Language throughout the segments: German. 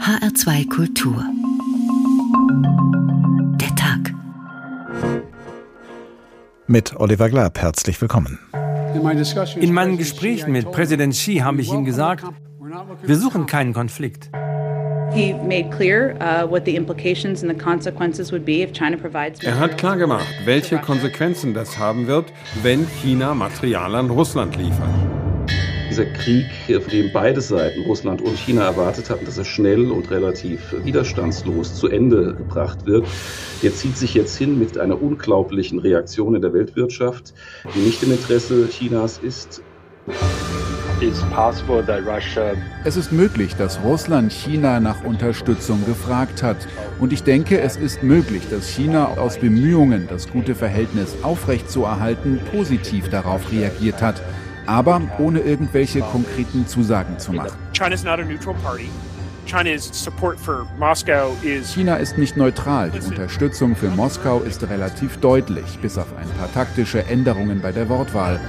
HR2 Kultur. Der Tag. Mit Oliver Glab, herzlich willkommen. In meinen Gesprächen mit Präsident Xi habe ich ihm gesagt, wir suchen keinen Konflikt. Er hat klargemacht, welche Konsequenzen das haben wird, wenn China Material an Russland liefert. Dieser Krieg, von dem beide Seiten, Russland und China, erwartet hatten, dass er schnell und relativ widerstandslos zu Ende gebracht wird, der zieht sich jetzt hin mit einer unglaublichen Reaktion in der Weltwirtschaft, die nicht im Interesse Chinas ist. Es ist möglich, dass Russland China nach Unterstützung gefragt hat. Und ich denke, es ist möglich, dass China aus Bemühungen, das gute Verhältnis aufrechtzuerhalten, positiv darauf reagiert hat. Aber ohne irgendwelche konkreten Zusagen zu machen. China ist nicht neutral. Die Unterstützung für Moskau ist relativ deutlich, bis auf ein paar taktische Änderungen bei der Wortwahl.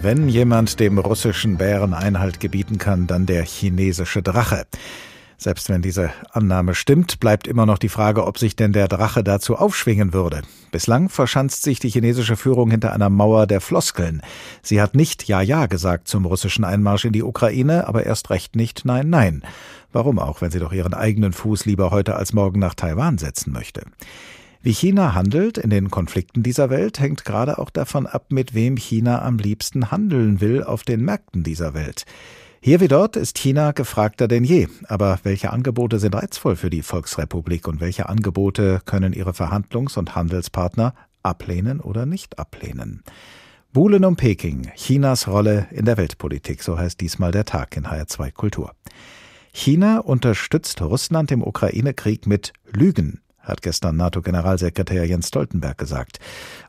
Wenn jemand dem russischen Bären Einhalt gebieten kann, dann der chinesische Drache. Selbst wenn diese Annahme stimmt, bleibt immer noch die Frage, ob sich denn der Drache dazu aufschwingen würde. Bislang verschanzt sich die chinesische Führung hinter einer Mauer der Floskeln. Sie hat nicht Ja, Ja gesagt zum russischen Einmarsch in die Ukraine, aber erst recht nicht Nein, Nein. Warum auch, wenn sie doch ihren eigenen Fuß lieber heute als morgen nach Taiwan setzen möchte? Wie China handelt in den Konflikten dieser Welt, hängt gerade auch davon ab, mit wem China am liebsten handeln will auf den Märkten dieser Welt. Hier wie dort ist China gefragter denn je. Aber welche Angebote sind reizvoll für die Volksrepublik und welche Angebote können ihre Verhandlungs- und Handelspartner ablehnen oder nicht ablehnen? Buhlen um Peking, Chinas Rolle in der Weltpolitik, so heißt diesmal der Tag in HR2 Kultur. China unterstützt Russland im Ukraine-Krieg mit Lügen hat gestern NATO-Generalsekretär Jens Stoltenberg gesagt.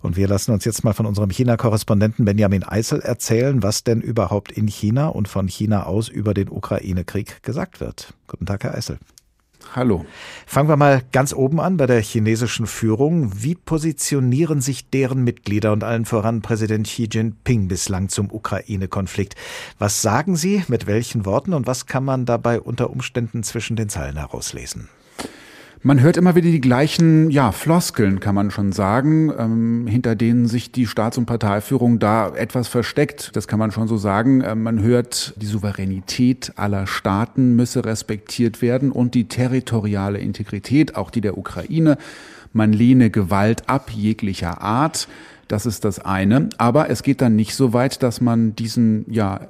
Und wir lassen uns jetzt mal von unserem China-Korrespondenten Benjamin Eisel erzählen, was denn überhaupt in China und von China aus über den Ukraine-Krieg gesagt wird. Guten Tag, Herr Eisel. Hallo. Fangen wir mal ganz oben an bei der chinesischen Führung. Wie positionieren sich deren Mitglieder und allen voran Präsident Xi Jinping bislang zum Ukraine-Konflikt? Was sagen Sie, mit welchen Worten und was kann man dabei unter Umständen zwischen den Zeilen herauslesen? Man hört immer wieder die gleichen, ja, Floskeln, kann man schon sagen, ähm, hinter denen sich die Staats- und Parteiführung da etwas versteckt. Das kann man schon so sagen. Ähm, man hört, die Souveränität aller Staaten müsse respektiert werden und die territoriale Integrität, auch die der Ukraine. Man lehne Gewalt ab jeglicher Art. Das ist das eine. Aber es geht dann nicht so weit, dass man diesen, ja,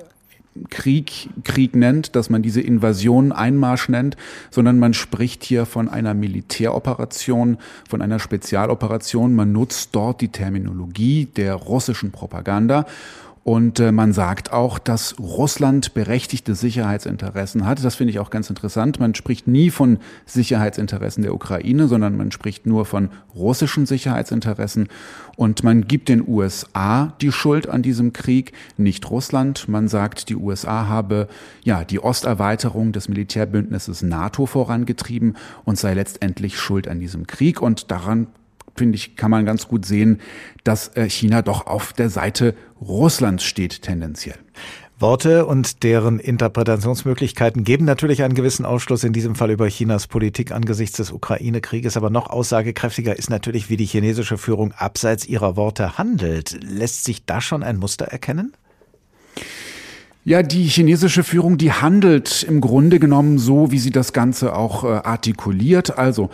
Krieg Krieg nennt, dass man diese Invasion Einmarsch nennt, sondern man spricht hier von einer Militäroperation, von einer Spezialoperation. Man nutzt dort die Terminologie der russischen Propaganda und äh, man sagt auch, dass Russland berechtigte Sicherheitsinteressen hat. Das finde ich auch ganz interessant. Man spricht nie von Sicherheitsinteressen der Ukraine, sondern man spricht nur von russischen Sicherheitsinteressen. Und man gibt den USA die Schuld an diesem Krieg, nicht Russland. Man sagt, die USA habe ja die Osterweiterung des Militärbündnisses NATO vorangetrieben und sei letztendlich schuld an diesem Krieg. Und daran finde ich, kann man ganz gut sehen, dass äh, China doch auf der Seite Russlands steht tendenziell. Worte und deren Interpretationsmöglichkeiten geben natürlich einen gewissen Ausschluss in diesem Fall über Chinas Politik angesichts des Ukraine-Krieges, aber noch aussagekräftiger ist natürlich, wie die chinesische Führung abseits ihrer Worte handelt. Lässt sich da schon ein Muster erkennen? Ja, die chinesische Führung, die handelt im Grunde genommen so, wie sie das Ganze auch äh, artikuliert. Also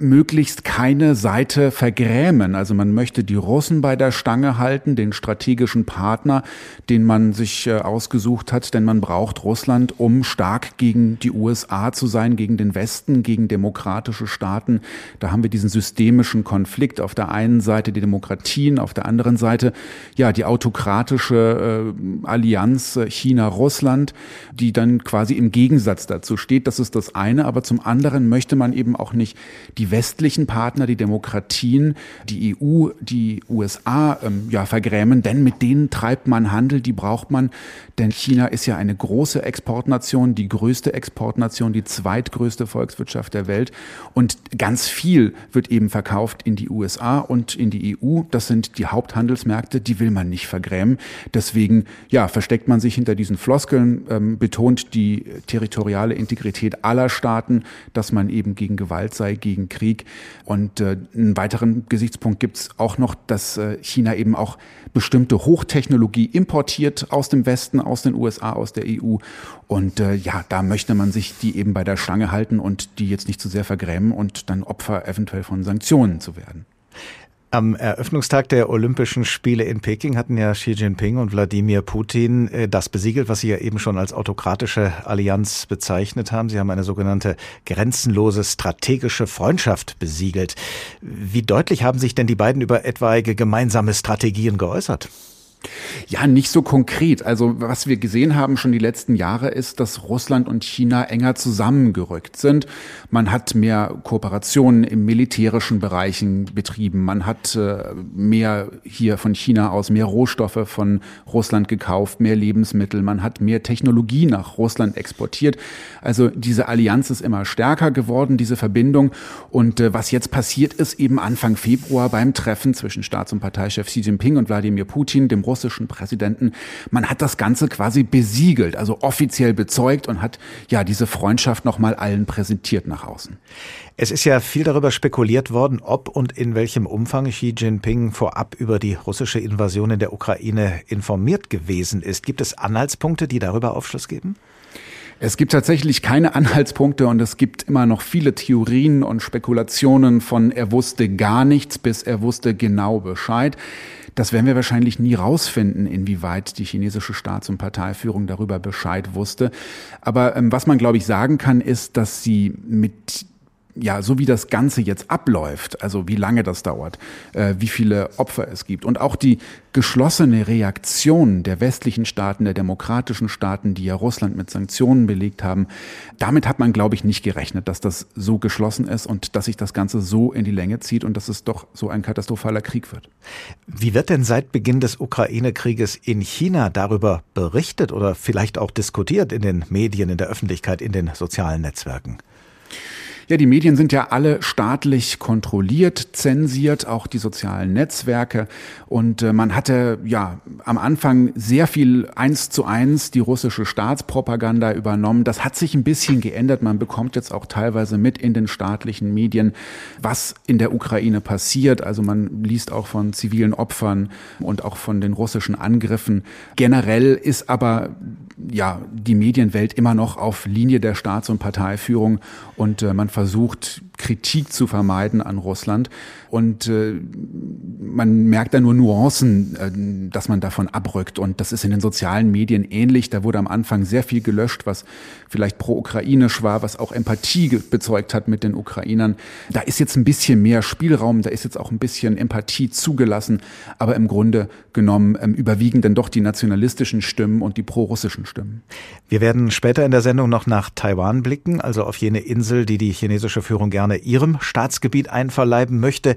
möglichst keine Seite vergrämen. Also man möchte die Russen bei der Stange halten, den strategischen Partner, den man sich äh, ausgesucht hat, denn man braucht Russland, um stark gegen die USA zu sein, gegen den Westen, gegen demokratische Staaten. Da haben wir diesen systemischen Konflikt. Auf der einen Seite die Demokratien, auf der anderen Seite ja die autokratische äh, Allianz äh, China China, Russland, die dann quasi im Gegensatz dazu steht. Das ist das eine. Aber zum anderen möchte man eben auch nicht die westlichen Partner, die Demokratien, die EU, die USA ähm, ja vergrämen, denn mit denen treibt man Handel, die braucht man. Denn China ist ja eine große Exportnation, die größte Exportnation, die zweitgrößte Volkswirtschaft der Welt. Und ganz viel wird eben verkauft in die USA und in die EU. Das sind die Haupthandelsmärkte, die will man nicht vergrämen. Deswegen, ja, versteckt man sich hinter diesen Floskeln ähm, betont die territoriale Integrität aller Staaten, dass man eben gegen Gewalt sei, gegen Krieg. Und äh, einen weiteren Gesichtspunkt gibt es auch noch, dass äh, China eben auch bestimmte Hochtechnologie importiert aus dem Westen, aus den USA, aus der EU. Und äh, ja, da möchte man sich die eben bei der Stange halten und die jetzt nicht zu sehr vergrämen und dann Opfer eventuell von Sanktionen zu werden. Am Eröffnungstag der Olympischen Spiele in Peking hatten ja Xi Jinping und Wladimir Putin äh, das besiegelt, was Sie ja eben schon als autokratische Allianz bezeichnet haben. Sie haben eine sogenannte grenzenlose strategische Freundschaft besiegelt. Wie deutlich haben sich denn die beiden über etwaige gemeinsame Strategien geäußert? Ja, nicht so konkret. Also was wir gesehen haben schon die letzten Jahre ist, dass Russland und China enger zusammengerückt sind. Man hat mehr Kooperationen im militärischen Bereichen betrieben. Man hat äh, mehr hier von China aus mehr Rohstoffe von Russland gekauft, mehr Lebensmittel. Man hat mehr Technologie nach Russland exportiert. Also diese Allianz ist immer stärker geworden, diese Verbindung. Und äh, was jetzt passiert ist, eben Anfang Februar beim Treffen zwischen Staats- und Parteichef Xi Jinping und Wladimir Putin, dem russischen Präsidenten. Man hat das Ganze quasi besiegelt, also offiziell bezeugt und hat ja diese Freundschaft nochmal allen präsentiert nach außen. Es ist ja viel darüber spekuliert worden, ob und in welchem Umfang Xi Jinping vorab über die russische Invasion in der Ukraine informiert gewesen ist. Gibt es Anhaltspunkte, die darüber Aufschluss geben? Es gibt tatsächlich keine Anhaltspunkte und es gibt immer noch viele Theorien und Spekulationen von er wusste gar nichts bis er wusste genau Bescheid. Das werden wir wahrscheinlich nie rausfinden, inwieweit die chinesische Staats- und Parteiführung darüber Bescheid wusste. Aber ähm, was man, glaube ich, sagen kann, ist, dass sie mit ja, so wie das Ganze jetzt abläuft, also wie lange das dauert, äh, wie viele Opfer es gibt und auch die geschlossene Reaktion der westlichen Staaten, der demokratischen Staaten, die ja Russland mit Sanktionen belegt haben, damit hat man, glaube ich, nicht gerechnet, dass das so geschlossen ist und dass sich das Ganze so in die Länge zieht und dass es doch so ein katastrophaler Krieg wird. Wie wird denn seit Beginn des Ukraine-Krieges in China darüber berichtet oder vielleicht auch diskutiert in den Medien, in der Öffentlichkeit, in den sozialen Netzwerken? Ja, die Medien sind ja alle staatlich kontrolliert, zensiert, auch die sozialen Netzwerke. Und äh, man hatte ja am Anfang sehr viel eins zu eins die russische Staatspropaganda übernommen. Das hat sich ein bisschen geändert. Man bekommt jetzt auch teilweise mit in den staatlichen Medien, was in der Ukraine passiert. Also man liest auch von zivilen Opfern und auch von den russischen Angriffen. Generell ist aber ja die Medienwelt immer noch auf Linie der Staats- und Parteiführung und äh, man versucht Kritik zu vermeiden an Russland. Und äh, man merkt da nur Nuancen, äh, dass man davon abrückt. Und das ist in den sozialen Medien ähnlich. Da wurde am Anfang sehr viel gelöscht, was vielleicht pro-ukrainisch war, was auch Empathie bezeugt hat mit den Ukrainern. Da ist jetzt ein bisschen mehr Spielraum, da ist jetzt auch ein bisschen Empathie zugelassen. Aber im Grunde genommen ähm, überwiegen dann doch die nationalistischen Stimmen und die pro-russischen Stimmen. Wir werden später in der Sendung noch nach Taiwan blicken, also auf jene Insel, die die chinesische Führung gerne gerne ihrem Staatsgebiet einverleiben möchte.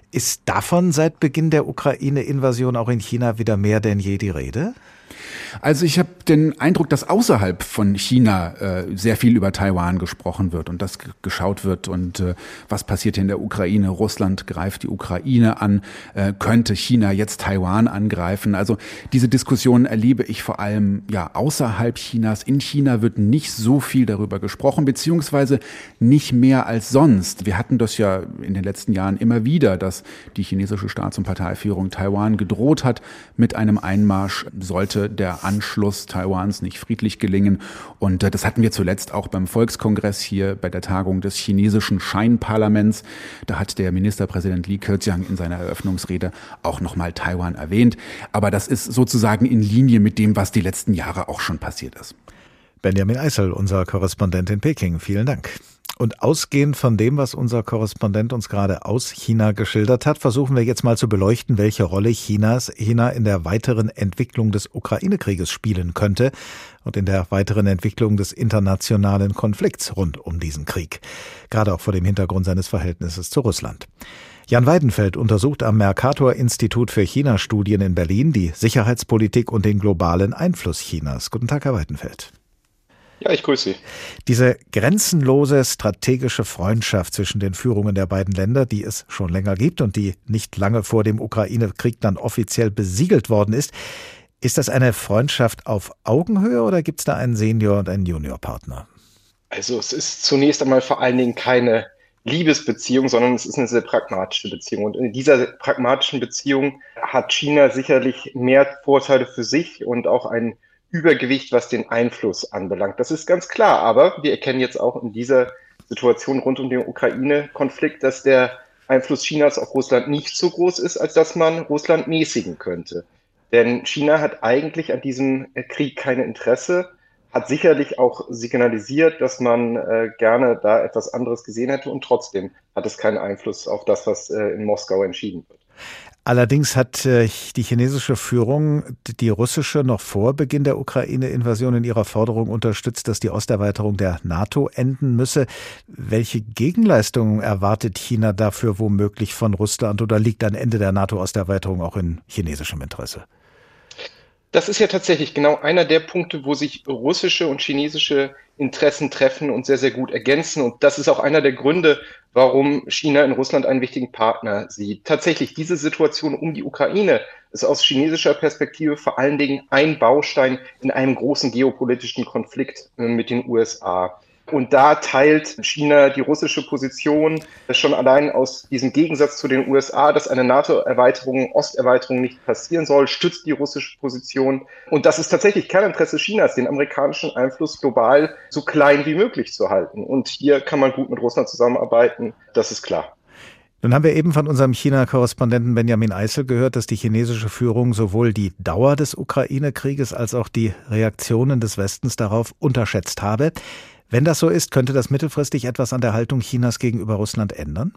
Ist davon seit Beginn der Ukraine-Invasion auch in China wieder mehr denn je die Rede? Also ich habe den Eindruck, dass außerhalb von China äh, sehr viel über Taiwan gesprochen wird und das geschaut wird und äh, was passiert in der Ukraine. Russland greift die Ukraine an, äh, könnte China jetzt Taiwan angreifen. Also diese Diskussion erlebe ich vor allem ja außerhalb Chinas. In China wird nicht so viel darüber gesprochen, beziehungsweise nicht mehr als sonst. Wir hatten das ja in den letzten Jahren immer wieder, dass die chinesische Staats- und Parteiführung Taiwan gedroht hat mit einem Einmarsch, sollte der Anschluss Taiwans nicht friedlich gelingen. Und äh, das hatten wir zuletzt auch beim Volkskongress hier bei der Tagung des chinesischen Scheinparlaments. Da hat der Ministerpräsident Li Keqiang in seiner Eröffnungsrede auch nochmal Taiwan erwähnt. Aber das ist sozusagen in Linie mit dem, was die letzten Jahre auch schon passiert ist. Benjamin Eisel, unser Korrespondent in Peking. Vielen Dank. Und ausgehend von dem, was unser Korrespondent uns gerade aus China geschildert hat, versuchen wir jetzt mal zu beleuchten, welche Rolle Chinas China in der weiteren Entwicklung des Ukraine-Krieges spielen könnte und in der weiteren Entwicklung des internationalen Konflikts rund um diesen Krieg. Gerade auch vor dem Hintergrund seines Verhältnisses zu Russland. Jan Weidenfeld untersucht am Mercator Institut für China-Studien in Berlin die Sicherheitspolitik und den globalen Einfluss Chinas. Guten Tag, Herr Weidenfeld. Ja, ich grüße Sie. Diese grenzenlose strategische Freundschaft zwischen den Führungen der beiden Länder, die es schon länger gibt und die nicht lange vor dem Ukraine-Krieg dann offiziell besiegelt worden ist, Ist das eine Freundschaft auf Augenhöhe oder gibt es da einen Senior- und einen Juniorpartner? Also es ist zunächst einmal vor allen Dingen keine Liebesbeziehung, sondern es ist eine sehr pragmatische Beziehung. Und in dieser pragmatischen Beziehung hat China sicherlich mehr Vorteile für sich und auch ein Übergewicht, was den Einfluss anbelangt. Das ist ganz klar. Aber wir erkennen jetzt auch in dieser Situation rund um den Ukraine-Konflikt, dass der Einfluss Chinas auf Russland nicht so groß ist, als dass man Russland mäßigen könnte. Denn China hat eigentlich an diesem Krieg kein Interesse hat sicherlich auch signalisiert, dass man äh, gerne da etwas anderes gesehen hätte und trotzdem hat es keinen Einfluss auf das, was äh, in Moskau entschieden wird. Allerdings hat äh, die chinesische Führung die russische noch vor Beginn der Ukraine-Invasion in ihrer Forderung unterstützt, dass die Osterweiterung der NATO enden müsse. Welche Gegenleistungen erwartet China dafür womöglich von Russland oder liegt ein Ende der NATO-Osterweiterung auch in chinesischem Interesse? Das ist ja tatsächlich genau einer der Punkte, wo sich russische und chinesische Interessen treffen und sehr, sehr gut ergänzen. Und das ist auch einer der Gründe, warum China in Russland einen wichtigen Partner sieht. Tatsächlich, diese Situation um die Ukraine ist aus chinesischer Perspektive vor allen Dingen ein Baustein in einem großen geopolitischen Konflikt äh, mit den USA. Und da teilt China die russische Position schon allein aus diesem Gegensatz zu den USA, dass eine NATO-Erweiterung, Osterweiterung nicht passieren soll, stützt die russische Position. Und das ist tatsächlich Kerninteresse Chinas, den amerikanischen Einfluss global so klein wie möglich zu halten. Und hier kann man gut mit Russland zusammenarbeiten, das ist klar. Nun haben wir eben von unserem China-Korrespondenten Benjamin Eisel gehört, dass die chinesische Führung sowohl die Dauer des Ukraine-Krieges als auch die Reaktionen des Westens darauf unterschätzt habe. Wenn das so ist, könnte das mittelfristig etwas an der Haltung Chinas gegenüber Russland ändern?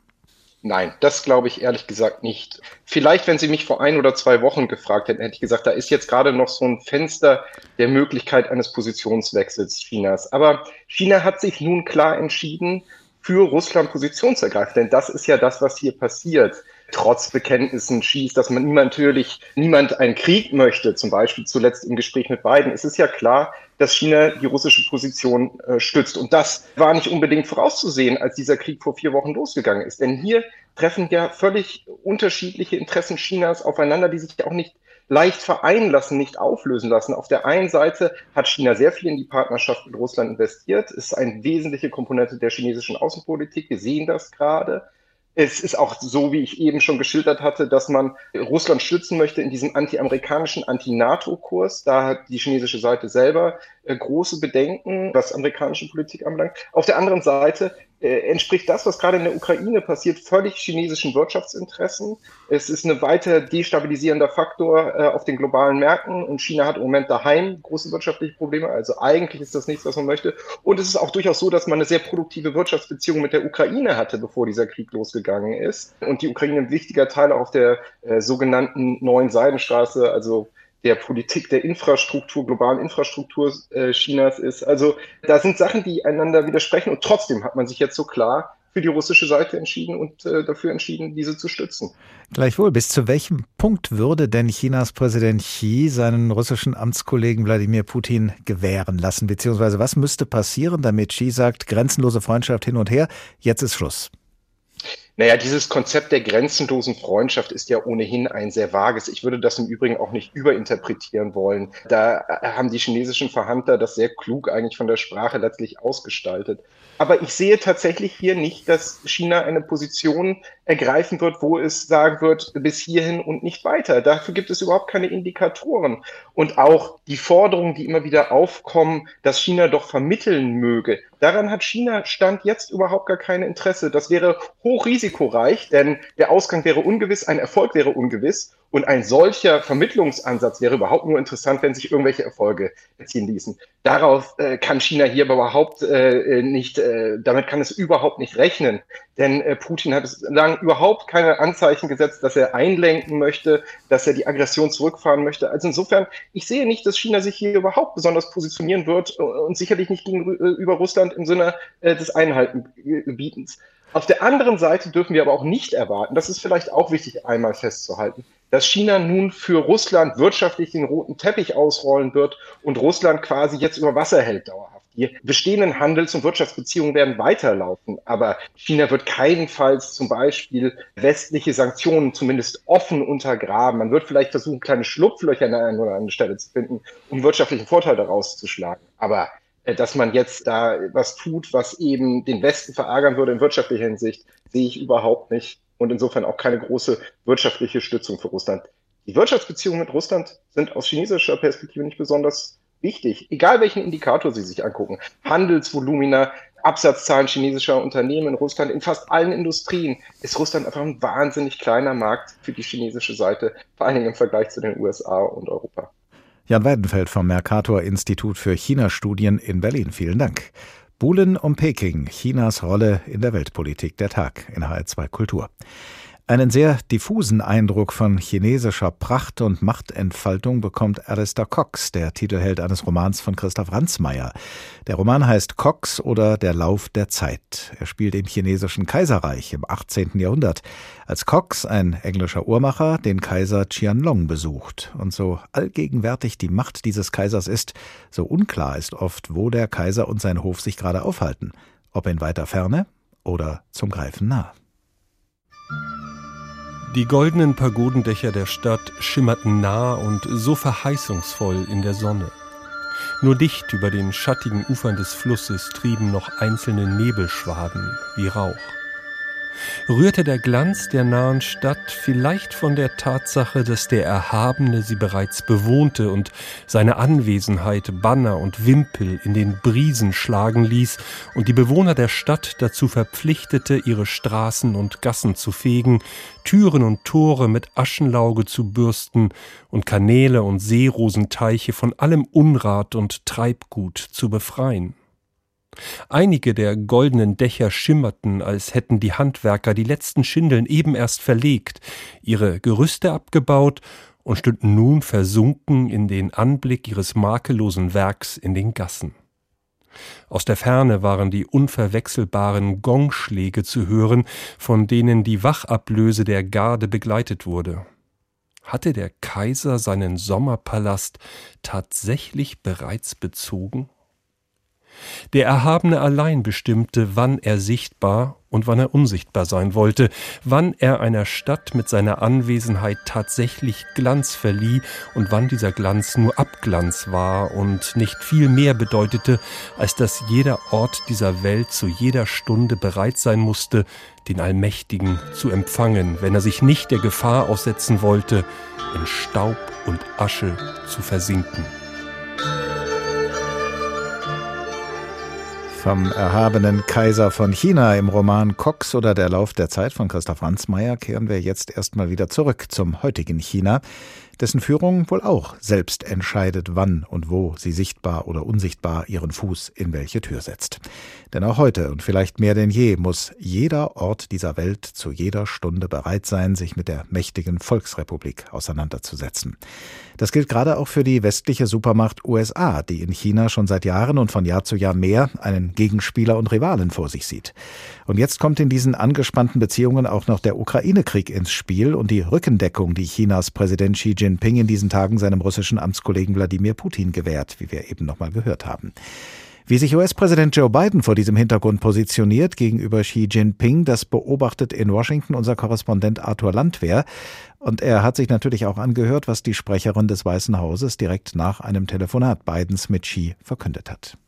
Nein, das glaube ich ehrlich gesagt nicht. Vielleicht, wenn Sie mich vor ein oder zwei Wochen gefragt hätten, hätte ich gesagt, da ist jetzt gerade noch so ein Fenster der Möglichkeit eines Positionswechsels Chinas. Aber China hat sich nun klar entschieden, für Russland Position zu ergreifen. Denn das ist ja das, was hier passiert. Trotz Bekenntnissen schießt, dass man niemand natürlich niemand einen Krieg möchte, zum Beispiel zuletzt im Gespräch mit Biden. Es ist ja klar, dass China die russische Position äh, stützt. Und das war nicht unbedingt vorauszusehen, als dieser Krieg vor vier Wochen losgegangen ist. Denn hier treffen ja völlig unterschiedliche Interessen Chinas aufeinander, die sich auch nicht leicht vereinen lassen, nicht auflösen lassen. Auf der einen Seite hat China sehr viel in die Partnerschaft mit Russland investiert, ist eine wesentliche Komponente der chinesischen Außenpolitik. Wir sehen das gerade. Es ist auch so, wie ich eben schon geschildert hatte, dass man Russland stützen möchte in diesem anti-amerikanischen, anti-NATO-Kurs. Da hat die chinesische Seite selber äh, große Bedenken, was amerikanische Politik anbelangt. Auf der anderen Seite entspricht das, was gerade in der Ukraine passiert, völlig chinesischen Wirtschaftsinteressen. Es ist ein weiter destabilisierender Faktor äh, auf den globalen Märkten und China hat im Moment daheim große wirtschaftliche Probleme. Also eigentlich ist das nichts, was man möchte. Und es ist auch durchaus so, dass man eine sehr produktive Wirtschaftsbeziehung mit der Ukraine hatte, bevor dieser Krieg losgegangen ist. Und die Ukraine ein wichtiger Teil auf der äh, sogenannten neuen Seidenstraße, also der Politik der Infrastruktur, globalen Infrastruktur äh, Chinas ist. Also da sind Sachen, die einander widersprechen und trotzdem hat man sich jetzt so klar für die russische Seite entschieden und äh, dafür entschieden, diese zu stützen. Gleichwohl, bis zu welchem Punkt würde denn Chinas Präsident Xi seinen russischen Amtskollegen Wladimir Putin gewähren lassen? Beziehungsweise was müsste passieren, damit Xi sagt, grenzenlose Freundschaft hin und her, jetzt ist Schluss? Naja, dieses Konzept der grenzenlosen Freundschaft ist ja ohnehin ein sehr vages. Ich würde das im Übrigen auch nicht überinterpretieren wollen. Da haben die chinesischen Verhandler das sehr klug eigentlich von der Sprache letztlich ausgestaltet. Aber ich sehe tatsächlich hier nicht, dass China eine Position ergreifen wird, wo es sagen wird, bis hierhin und nicht weiter. Dafür gibt es überhaupt keine Indikatoren. Und auch die Forderungen, die immer wieder aufkommen, dass China doch vermitteln möge, daran hat China Stand jetzt überhaupt gar kein Interesse. Das wäre hochrisikoreich, denn der Ausgang wäre ungewiss, ein Erfolg wäre ungewiss. Und ein solcher Vermittlungsansatz wäre überhaupt nur interessant, wenn sich irgendwelche Erfolge erzielen ließen. Darauf äh, kann China hier aber überhaupt äh, nicht, äh, damit kann es überhaupt nicht rechnen. Denn äh, Putin hat es lang überhaupt keine Anzeichen gesetzt, dass er einlenken möchte, dass er die Aggression zurückfahren möchte. Also insofern, ich sehe nicht, dass China sich hier überhaupt besonders positionieren wird und sicherlich nicht gegenüber Russland im Sinne äh, des Einhaltenbietens. Auf der anderen Seite dürfen wir aber auch nicht erwarten, das ist vielleicht auch wichtig einmal festzuhalten, dass China nun für Russland wirtschaftlich den roten Teppich ausrollen wird und Russland quasi jetzt über Wasser hält dauerhaft. Die bestehenden Handels- und Wirtschaftsbeziehungen werden weiterlaufen, aber China wird keinenfalls zum Beispiel westliche Sanktionen zumindest offen untergraben. Man wird vielleicht versuchen, kleine Schlupflöcher an der einen oder anderen Stelle zu finden, um wirtschaftlichen Vorteil daraus zu schlagen. Aber dass man jetzt da was tut, was eben den Westen verärgern würde in wirtschaftlicher Hinsicht, sehe ich überhaupt nicht und insofern auch keine große wirtschaftliche Stützung für Russland. Die Wirtschaftsbeziehungen mit Russland sind aus chinesischer Perspektive nicht besonders wichtig, egal welchen Indikator Sie sich angucken. Handelsvolumina, Absatzzahlen chinesischer Unternehmen in Russland, in fast allen Industrien ist Russland einfach ein wahnsinnig kleiner Markt für die chinesische Seite, vor allen Dingen im Vergleich zu den USA und Europa. Jan Weidenfeld vom Mercator Institut für China-Studien in Berlin. Vielen Dank. Buhlen um Peking, Chinas Rolle in der Weltpolitik, der Tag in HR2 Kultur. Einen sehr diffusen Eindruck von chinesischer Pracht und Machtentfaltung bekommt Alistair Cox, der Titelheld eines Romans von Christoph Ransmayr. Der Roman heißt Cox oder Der Lauf der Zeit. Er spielt im chinesischen Kaiserreich im 18. Jahrhundert, als Cox, ein englischer Uhrmacher, den Kaiser Qianlong besucht. Und so allgegenwärtig die Macht dieses Kaisers ist, so unklar ist oft, wo der Kaiser und sein Hof sich gerade aufhalten, ob in weiter Ferne oder zum Greifen nah. Die goldenen Pagodendächer der Stadt schimmerten nah und so verheißungsvoll in der Sonne. Nur dicht über den schattigen Ufern des Flusses trieben noch einzelne Nebelschwaden wie Rauch rührte der Glanz der nahen Stadt vielleicht von der Tatsache, dass der Erhabene sie bereits bewohnte und seine Anwesenheit Banner und Wimpel in den Brisen schlagen ließ und die Bewohner der Stadt dazu verpflichtete, ihre Straßen und Gassen zu fegen, Türen und Tore mit Aschenlauge zu bürsten und Kanäle und Seerosenteiche von allem Unrat und Treibgut zu befreien. Einige der goldenen Dächer schimmerten, als hätten die Handwerker die letzten Schindeln eben erst verlegt, ihre Gerüste abgebaut und stünden nun versunken in den Anblick ihres makellosen Werks in den Gassen. Aus der Ferne waren die unverwechselbaren Gongschläge zu hören, von denen die Wachablöse der Garde begleitet wurde. Hatte der Kaiser seinen Sommerpalast tatsächlich bereits bezogen? Der Erhabene allein bestimmte, wann er sichtbar und wann er unsichtbar sein wollte, wann er einer Stadt mit seiner Anwesenheit tatsächlich Glanz verlieh und wann dieser Glanz nur Abglanz war und nicht viel mehr bedeutete, als dass jeder Ort dieser Welt zu jeder Stunde bereit sein musste, den Allmächtigen zu empfangen, wenn er sich nicht der Gefahr aussetzen wollte, in Staub und Asche zu versinken. Vom erhabenen Kaiser von China im Roman Cox oder Der Lauf der Zeit von Christoph Hansmeier kehren wir jetzt erstmal wieder zurück zum heutigen China, dessen Führung wohl auch selbst entscheidet, wann und wo sie sichtbar oder unsichtbar ihren Fuß in welche Tür setzt. Denn auch heute und vielleicht mehr denn je muss jeder Ort dieser Welt zu jeder Stunde bereit sein, sich mit der mächtigen Volksrepublik auseinanderzusetzen. Das gilt gerade auch für die westliche Supermacht USA, die in China schon seit Jahren und von Jahr zu Jahr mehr einen Gegenspieler und Rivalen vor sich sieht. Und jetzt kommt in diesen angespannten Beziehungen auch noch der Ukraine-Krieg ins Spiel und die Rückendeckung, die Chinas Präsident Xi Jinping in diesen Tagen seinem russischen Amtskollegen Wladimir Putin gewährt, wie wir eben nochmal gehört haben. Wie sich US-Präsident Joe Biden vor diesem Hintergrund positioniert gegenüber Xi Jinping, das beobachtet in Washington unser Korrespondent Arthur Landwehr. Und er hat sich natürlich auch angehört, was die Sprecherin des Weißen Hauses direkt nach einem Telefonat Bidens mit Xi verkündet hat.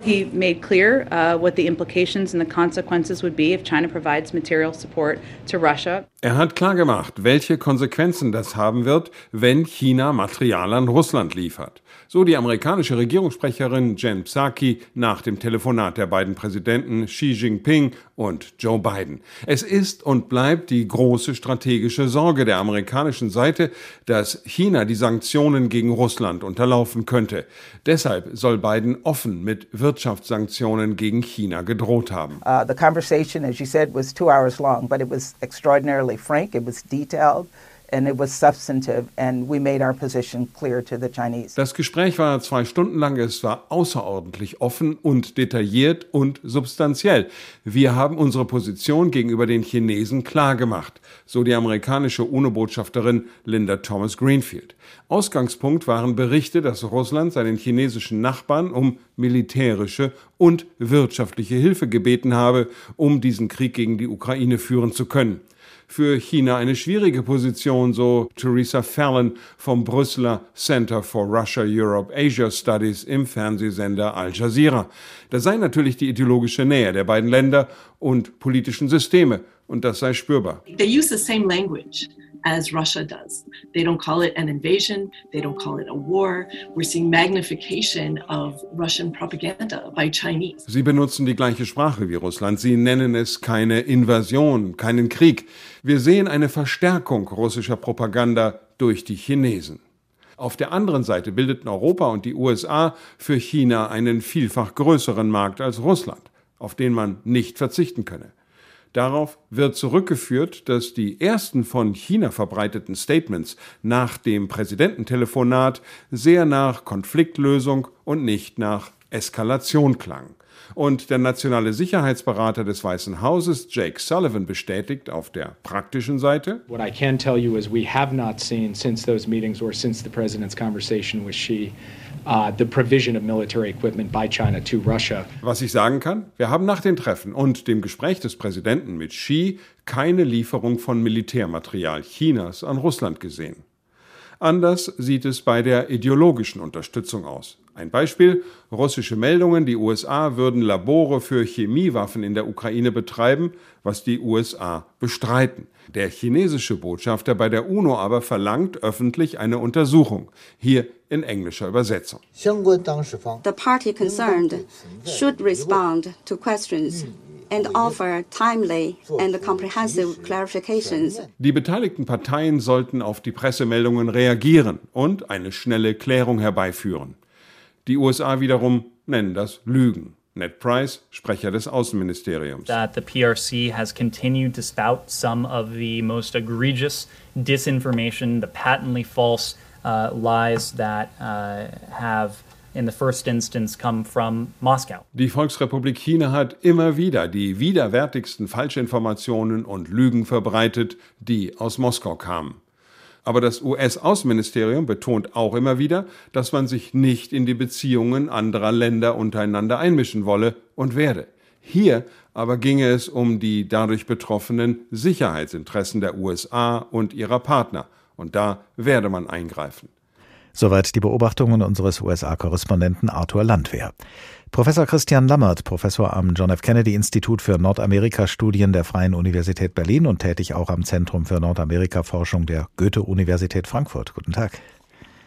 He made clear uh, what the implications and the consequences would be if China provides material support to Russia. Er hat klargemacht, welche Konsequenzen das haben wird, wenn China Material an Russland liefert. So die amerikanische Regierungssprecherin Jen Psaki nach dem Telefonat der beiden Präsidenten Xi Jinping und Joe Biden. Es ist und bleibt die große strategische Sorge der amerikanischen Seite, dass China die Sanktionen gegen Russland unterlaufen könnte. Deshalb soll Biden offen mit Wirtschaftssanktionen gegen China gedroht haben. Uh, the conversation, as you said, was two hours long, but it was extraordinarily frank. It was detailed. Das Gespräch war zwei Stunden lang. Es war außerordentlich offen und detailliert und substanziell. Wir haben unsere Position gegenüber den Chinesen klargemacht, so die amerikanische UNO-Botschafterin Linda Thomas Greenfield. Ausgangspunkt waren Berichte, dass Russland seinen chinesischen Nachbarn um militärische und wirtschaftliche Hilfe gebeten habe, um diesen Krieg gegen die Ukraine führen zu können für China eine schwierige Position, so Theresa Fallon vom Brüsseler Center for Russia Europe Asia Studies im Fernsehsender Al Jazeera. Da sei natürlich die ideologische Nähe der beiden Länder und politischen Systeme und das sei spürbar. They use the same language as Russia does. They don't call it an invasion, they don't call it a war. We're seeing magnification of Russian propaganda by Chinese. Sie benutzen die gleiche Sprache wie Russland. Sie nennen es keine Invasion, keinen Krieg. Wir sehen eine Verstärkung russischer Propaganda durch die Chinesen. Auf der anderen Seite bildeten Europa und die USA für China einen vielfach größeren Markt als Russland, auf den man nicht verzichten könne. Darauf wird zurückgeführt, dass die ersten von China verbreiteten Statements nach dem Präsidententelefonat sehr nach Konfliktlösung und nicht nach Eskalation klangen. Und der nationale Sicherheitsberater des Weißen Hauses, Jake Sullivan, bestätigt auf der praktischen Seite. What I can tell you is we have not seen since those meetings or since the president's conversation with Xi the provision of military equipment by China to Russia. Was ich sagen kann, wir haben nach den Treffen und dem Gespräch des Präsidenten mit Xi keine Lieferung von Militärmaterial Chinas an Russland gesehen. Anders sieht es bei der ideologischen Unterstützung aus. Ein Beispiel, russische Meldungen, die USA würden Labore für Chemiewaffen in der Ukraine betreiben, was die USA bestreiten. Der chinesische Botschafter bei der UNO aber verlangt öffentlich eine Untersuchung, hier in englischer Übersetzung. The party concerned should respond to questions and offer timely and comprehensive clarifications. Die beteiligten Parteien sollten auf die Pressemeldungen reagieren und eine schnelle Klärung herbeiführen. Die USA wiederum nennen das Lügen. Ned Price, Sprecher des Außenministeriums. That the PRC has continued to spout some of the most egregious disinformation, the patently false uh, uh. Die Volksrepublik China hat immer wieder die widerwärtigsten Falschinformationen und Lügen verbreitet, die aus Moskau kamen. Aber das US-Außenministerium betont auch immer wieder, dass man sich nicht in die Beziehungen anderer Länder untereinander einmischen wolle und werde. Hier aber ginge es um die dadurch betroffenen Sicherheitsinteressen der USA und ihrer Partner. Und da werde man eingreifen. Soweit die Beobachtungen unseres USA-Korrespondenten Arthur Landwehr. Professor Christian Lammert, Professor am John F. Kennedy Institut für Nordamerika-Studien der Freien Universität Berlin und tätig auch am Zentrum für Nordamerika-Forschung der Goethe-Universität Frankfurt. Guten Tag.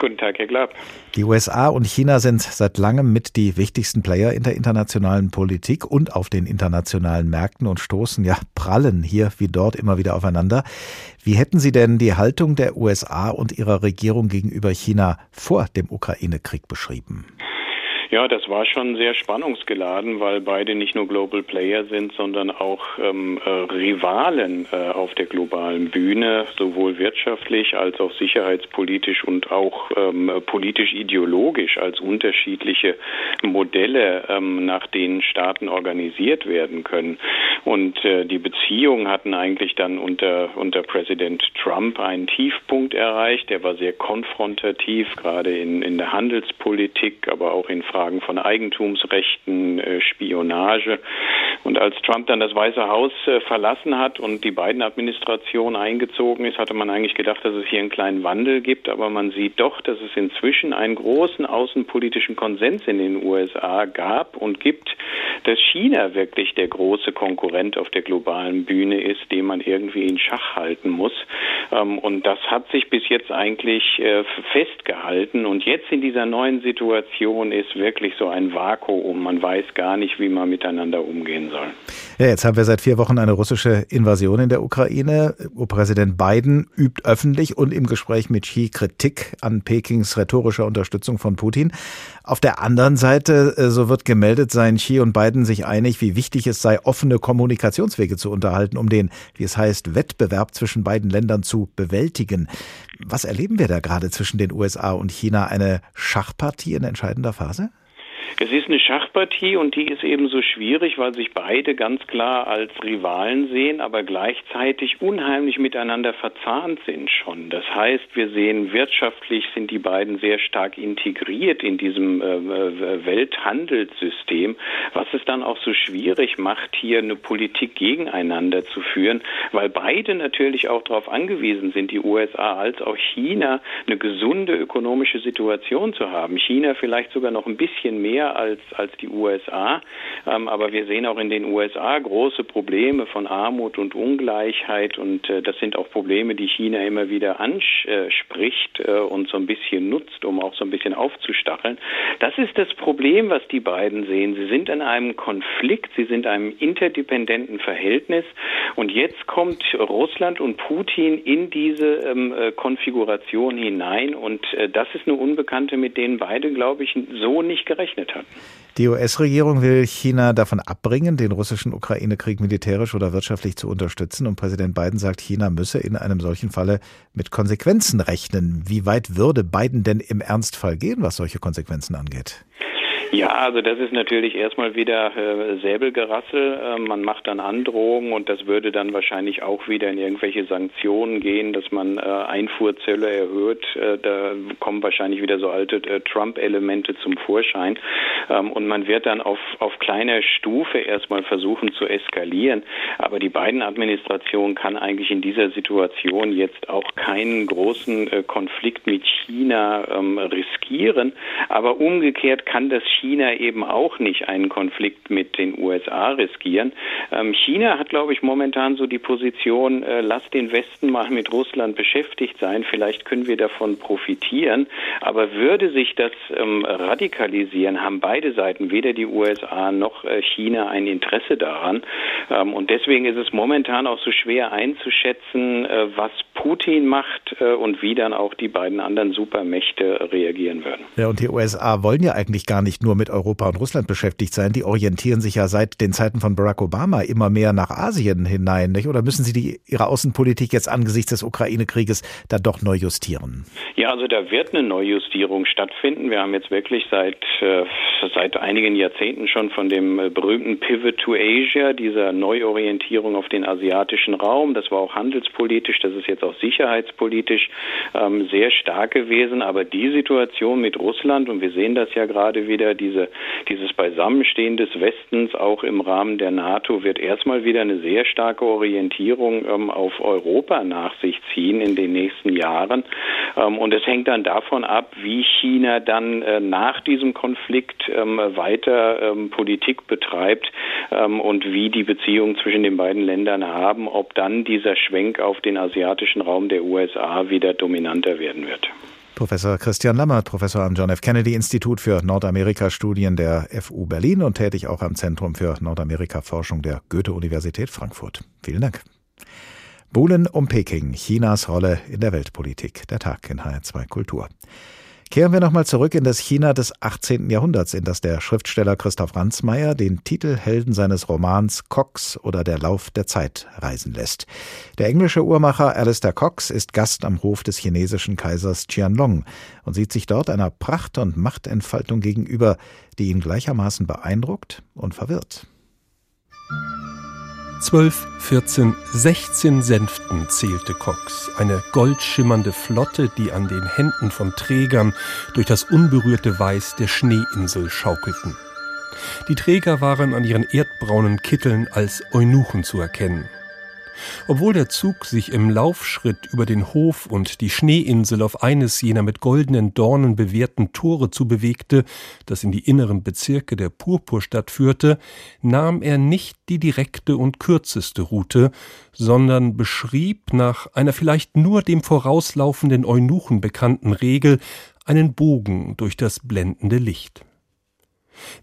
Guten Tag, Herr Glab. Die USA und China sind seit langem mit die wichtigsten Player in der internationalen Politik und auf den internationalen Märkten und stoßen, ja, prallen hier wie dort immer wieder aufeinander. Wie hätten Sie denn die Haltung der USA und ihrer Regierung gegenüber China vor dem Ukraine-Krieg beschrieben? Ja, das war schon sehr spannungsgeladen, weil beide nicht nur Global Player sind, sondern auch ähm, äh, Rivalen äh, auf der globalen Bühne, sowohl wirtschaftlich als auch sicherheitspolitisch und auch ähm, politisch-ideologisch als unterschiedliche Modelle, ähm, nach denen Staaten organisiert werden können. Und äh, die Beziehungen hatten eigentlich dann unter, unter Präsident Trump einen Tiefpunkt erreicht. Der war sehr konfrontativ, gerade in, in der Handelspolitik, aber auch in Fragen Fragen von Eigentumsrechten, äh, Spionage. Und als Trump dann das Weiße Haus äh, verlassen hat und die beiden Administrationen eingezogen ist, hatte man eigentlich gedacht, dass es hier einen kleinen Wandel gibt. Aber man sieht doch, dass es inzwischen einen großen außenpolitischen Konsens in den USA gab und gibt, dass China wirklich der große Konkurrent auf der globalen Bühne ist, den man irgendwie in Schach halten muss. Ähm, und das hat sich bis jetzt eigentlich äh, festgehalten. Und jetzt in dieser neuen Situation ist wirklich so ein Vakuum. Man weiß gar nicht, wie man miteinander umgehen soll. Ja, jetzt haben wir seit vier Wochen eine russische Invasion in der Ukraine. Präsident Biden übt öffentlich und im Gespräch mit Xi Kritik an Pekings rhetorischer Unterstützung von Putin. Auf der anderen Seite, äh, so wird gemeldet, seien Xi und Biden sich einig, wie wichtig es sei, offene Kommunikationswege zu unterhalten, um den, wie es heißt, Wettbewerb zwischen beiden Ländern zu bewältigen. Was erleben wir da gerade zwischen den USA und China? Eine Schachpartie in entscheidender Phase? Es ist eine Schachpartie und die ist eben so schwierig, weil sich beide ganz klar als Rivalen sehen, aber gleichzeitig unheimlich miteinander verzahnt sind schon. Das heißt, wir sehen wirtschaftlich sind die beiden sehr stark integriert in diesem äh, äh, Welthandelssystem, was es dann auch so schwierig macht, hier eine Politik gegeneinander zu führen, weil beide natürlich auch darauf angewiesen sind, die USA als auch China, eine gesunde ökonomische Situation zu haben. China vielleicht sogar noch ein bisschen mehr mehr als, als die USA. Ähm, aber wir sehen auch in den USA große Probleme von Armut und Ungleichheit. Und äh, das sind auch Probleme, die China immer wieder anspricht äh, und so ein bisschen nutzt, um auch so ein bisschen aufzustacheln. Das ist das Problem, was die beiden sehen. Sie sind in einem Konflikt, sie sind in einem interdependenten Verhältnis. Und jetzt kommt Russland und Putin in diese ähm, äh, Konfiguration hinein. Und äh, das ist eine Unbekannte, mit denen beide, glaube ich, so nicht gerechnet hatten. Die US-Regierung will China davon abbringen, den russischen Ukraine-Krieg militärisch oder wirtschaftlich zu unterstützen. Und Präsident Biden sagt, China müsse in einem solchen Falle mit Konsequenzen rechnen. Wie weit würde Biden denn im Ernstfall gehen, was solche Konsequenzen angeht? Ja, also das ist natürlich erstmal wieder äh, Säbelgerassel. Äh, man macht dann Androhungen und das würde dann wahrscheinlich auch wieder in irgendwelche Sanktionen gehen, dass man äh, Einfuhrzölle erhöht. Äh, da kommen wahrscheinlich wieder so alte äh, Trump-Elemente zum Vorschein. Ähm, und man wird dann auf, auf kleiner Stufe erstmal versuchen zu eskalieren. Aber die beiden Administration kann eigentlich in dieser Situation jetzt auch keinen großen äh, Konflikt mit China ähm, riskieren. Aber umgekehrt kann das eben auch nicht einen Konflikt mit den USA riskieren. Ähm, China hat, glaube ich, momentan so die Position, äh, lass den Westen mal mit Russland beschäftigt sein, vielleicht können wir davon profitieren. Aber würde sich das ähm, radikalisieren, haben beide Seiten, weder die USA noch äh, China, ein Interesse daran. Ähm, und deswegen ist es momentan auch so schwer einzuschätzen, äh, was Putin macht äh, und wie dann auch die beiden anderen Supermächte reagieren würden. Ja, und die USA wollen ja eigentlich gar nicht nur nur mit Europa und Russland beschäftigt sein. Die orientieren sich ja seit den Zeiten von Barack Obama immer mehr nach Asien hinein, nicht? Oder müssen Sie die, Ihre Außenpolitik jetzt angesichts des Ukraine-Krieges da doch neu justieren? Ja, also da wird eine Neujustierung stattfinden. Wir haben jetzt wirklich seit, äh, seit einigen Jahrzehnten schon von dem äh, berühmten Pivot to Asia, dieser Neuorientierung auf den asiatischen Raum. Das war auch handelspolitisch, das ist jetzt auch sicherheitspolitisch ähm, sehr stark gewesen. Aber die Situation mit Russland, und wir sehen das ja gerade wieder, diese, dieses Beisammenstehen des Westens auch im Rahmen der NATO wird erstmal wieder eine sehr starke Orientierung ähm, auf Europa nach sich ziehen in den nächsten Jahren. Ähm, und es hängt dann davon ab, wie China dann äh, nach diesem Konflikt ähm, weiter ähm, Politik betreibt ähm, und wie die Beziehungen zwischen den beiden Ländern haben, ob dann dieser Schwenk auf den asiatischen Raum der USA wieder dominanter werden wird. Professor Christian Lammert, Professor am John F. Kennedy Institut für Nordamerika-Studien der FU Berlin und tätig auch am Zentrum für Nordamerika-Forschung der Goethe-Universität Frankfurt. Vielen Dank. Buhlen um Peking, Chinas Rolle in der Weltpolitik. Der Tag in HR2 Kultur. Kehren wir nochmal zurück in das China des 18. Jahrhunderts, in das der Schriftsteller Christoph Ransmayr den Titelhelden seines Romans Cox oder Der Lauf der Zeit reisen lässt. Der englische Uhrmacher Alistair Cox ist Gast am Hof des chinesischen Kaisers Qianlong und sieht sich dort einer Pracht- und Machtentfaltung gegenüber, die ihn gleichermaßen beeindruckt und verwirrt. 12, 14, 16 Sänften zählte Cox, eine goldschimmernde Flotte, die an den Händen von Trägern durch das unberührte Weiß der Schneeinsel schaukelten. Die Träger waren an ihren erdbraunen Kitteln als Eunuchen zu erkennen. Obwohl der Zug sich im Laufschritt über den Hof und die Schneeinsel auf eines jener mit goldenen Dornen bewehrten Tore zu bewegte, das in die inneren Bezirke der Purpurstadt führte, nahm er nicht die direkte und kürzeste Route, sondern beschrieb nach einer vielleicht nur dem vorauslaufenden Eunuchen bekannten Regel einen Bogen durch das blendende Licht.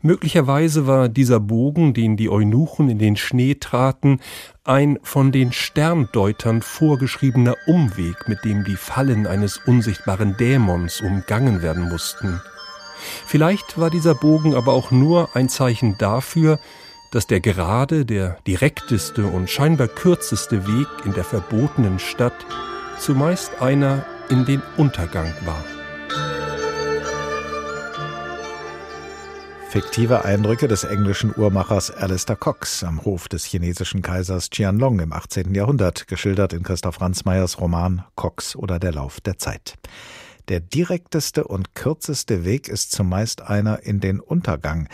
Möglicherweise war dieser Bogen, den die Eunuchen in den Schnee traten, ein von den Sterndeutern vorgeschriebener Umweg, mit dem die Fallen eines unsichtbaren Dämons umgangen werden mussten. Vielleicht war dieser Bogen aber auch nur ein Zeichen dafür, dass der gerade, der direkteste und scheinbar kürzeste Weg in der verbotenen Stadt zumeist einer in den Untergang war. Fiktive Eindrücke des englischen Uhrmachers Alistair Cox am Hof des chinesischen Kaisers Qianlong im 18. Jahrhundert, geschildert in Christoph Ransmeyers Roman Cox oder der Lauf der Zeit. Der direkteste und kürzeste Weg ist zumeist einer in den Untergang.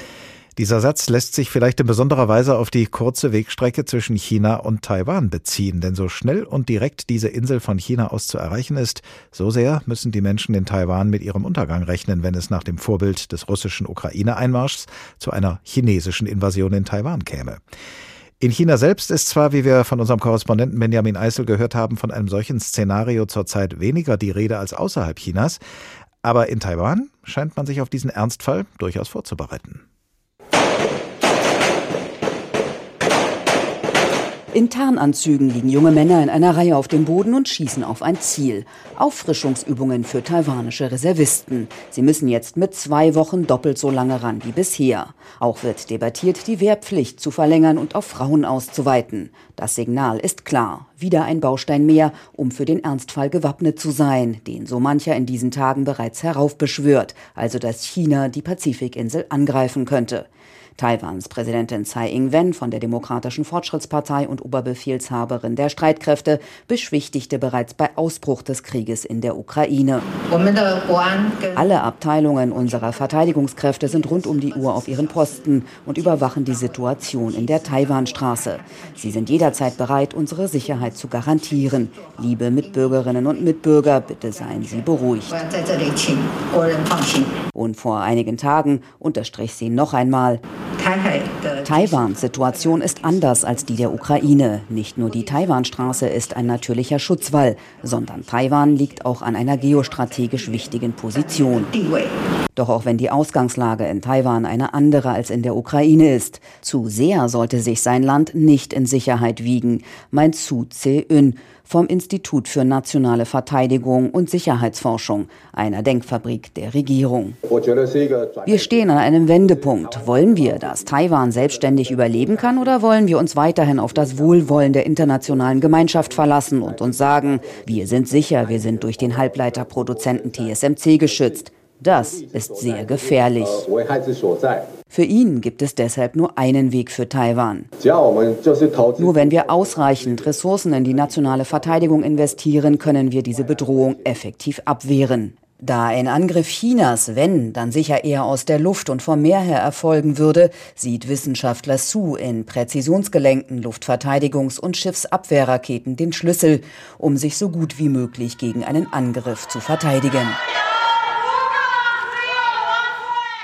Dieser Satz lässt sich vielleicht in besonderer Weise auf die kurze Wegstrecke zwischen China und Taiwan beziehen, denn so schnell und direkt diese Insel von China aus zu erreichen ist, so sehr müssen die Menschen in Taiwan mit ihrem Untergang rechnen, wenn es nach dem Vorbild des russischen Ukraine-Einmarschs zu einer chinesischen Invasion in Taiwan käme. In China selbst ist zwar, wie wir von unserem Korrespondenten Benjamin Eisel gehört haben, von einem solchen Szenario zurzeit weniger die Rede als außerhalb Chinas, aber in Taiwan scheint man sich auf diesen Ernstfall durchaus vorzubereiten. In Tarnanzügen liegen junge Männer in einer Reihe auf dem Boden und schießen auf ein Ziel. Auffrischungsübungen für taiwanische Reservisten. Sie müssen jetzt mit zwei Wochen doppelt so lange ran wie bisher. Auch wird debattiert, die Wehrpflicht zu verlängern und auf Frauen auszuweiten. Das Signal ist klar. Wieder ein Baustein mehr, um für den Ernstfall gewappnet zu sein, den so mancher in diesen Tagen bereits heraufbeschwört, also dass China die Pazifikinsel angreifen könnte. Taiwans Präsidentin Tsai Ing-wen von der Demokratischen Fortschrittspartei und Oberbefehlshaberin der Streitkräfte beschwichtigte bereits bei Ausbruch des Krieges in der Ukraine. Alle Abteilungen unserer Verteidigungskräfte sind rund um die Uhr auf ihren Posten und überwachen die Situation in der Taiwanstraße. Sie sind jederzeit bereit, unsere Sicherheit zu garantieren. Liebe Mitbürgerinnen und Mitbürger, bitte seien Sie beruhigt. Und vor einigen Tagen unterstrich sie noch einmal, Taiwans Situation ist anders als die der Ukraine. Nicht nur die Taiwanstraße ist ein natürlicher Schutzwall, sondern Taiwan liegt auch an einer geostrategisch wichtigen Position. Doch auch wenn die Ausgangslage in Taiwan eine andere als in der Ukraine ist, zu sehr sollte sich sein Land nicht in Sicherheit wiegen, meint Su Tse-ün vom Institut für nationale Verteidigung und Sicherheitsforschung, einer Denkfabrik der Regierung. Wir stehen an einem Wendepunkt. Wollen wir, dass Taiwan selbstständig überleben kann oder wollen wir uns weiterhin auf das Wohlwollen der internationalen Gemeinschaft verlassen und uns sagen, wir sind sicher, wir sind durch den Halbleiterproduzenten TSMC geschützt. Das ist sehr gefährlich. Für ihn gibt es deshalb nur einen Weg für Taiwan. Nur wenn wir ausreichend Ressourcen in die nationale Verteidigung investieren, können wir diese Bedrohung effektiv abwehren. Da ein Angriff Chinas, wenn, dann sicher eher aus der Luft und vom Meer her erfolgen würde, sieht Wissenschaftler Su in präzisionsgelenkten Luftverteidigungs- und Schiffsabwehrraketen den Schlüssel, um sich so gut wie möglich gegen einen Angriff zu verteidigen.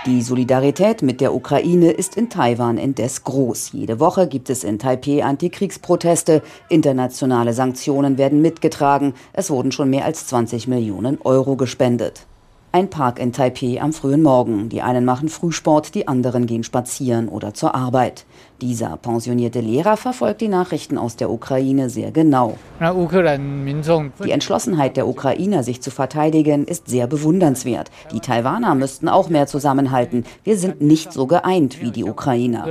Die Solidarität mit der Ukraine ist in Taiwan indes groß. Jede Woche gibt es in Taipeh Antikriegsproteste, internationale Sanktionen werden mitgetragen, es wurden schon mehr als 20 Millionen Euro gespendet. Ein Park in Taipeh am frühen Morgen. Die einen machen Frühsport, die anderen gehen spazieren oder zur Arbeit. Dieser pensionierte Lehrer verfolgt die Nachrichten aus der Ukraine sehr genau. Die Entschlossenheit der Ukrainer, sich zu verteidigen, ist sehr bewundernswert. Die Taiwaner müssten auch mehr zusammenhalten. Wir sind nicht so geeint wie die Ukrainer.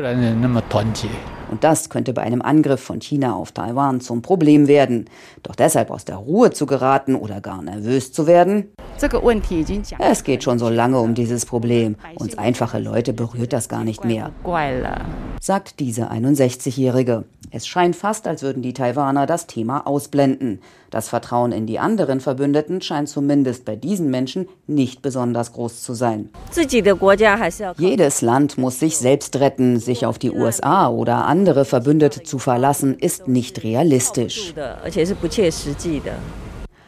Und das könnte bei einem Angriff von China auf Taiwan zum Problem werden. Doch deshalb aus der Ruhe zu geraten oder gar nervös zu werden? Es geht schon so lange um dieses Problem. Uns einfache Leute berührt das gar nicht mehr, sagt diese 61-Jährige. Es scheint fast, als würden die Taiwaner das Thema ausblenden. Das Vertrauen in die anderen Verbündeten scheint zumindest bei diesen Menschen nicht besonders groß zu sein. Jedes Land muss sich selbst retten. Sich auf die USA oder andere Verbündete zu verlassen, ist nicht realistisch.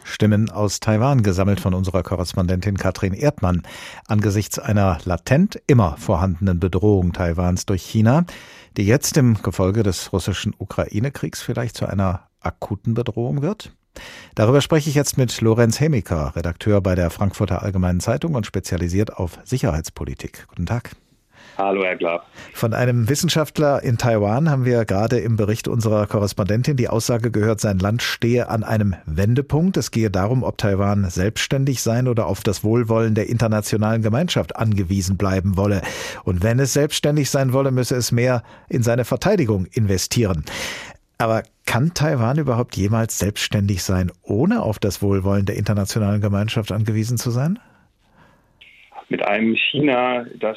Stimmen aus Taiwan, gesammelt von unserer Korrespondentin Katrin Erdmann. Angesichts einer latent immer vorhandenen Bedrohung Taiwans durch China, die jetzt im Gefolge des russischen Ukraine-Kriegs vielleicht zu einer akuten Bedrohung wird? Darüber spreche ich jetzt mit Lorenz Hemiker, Redakteur bei der Frankfurter Allgemeinen Zeitung und spezialisiert auf Sicherheitspolitik. Guten Tag. Hallo, Herr Glab. Von einem Wissenschaftler in Taiwan haben wir gerade im Bericht unserer Korrespondentin die Aussage gehört, sein Land stehe an einem Wendepunkt. Es gehe darum, ob Taiwan selbstständig sein oder auf das Wohlwollen der internationalen Gemeinschaft angewiesen bleiben wolle. Und wenn es selbstständig sein wolle, müsse es mehr in seine Verteidigung investieren. Aber kann Taiwan überhaupt jemals selbstständig sein, ohne auf das Wohlwollen der internationalen Gemeinschaft angewiesen zu sein? Mit einem China, das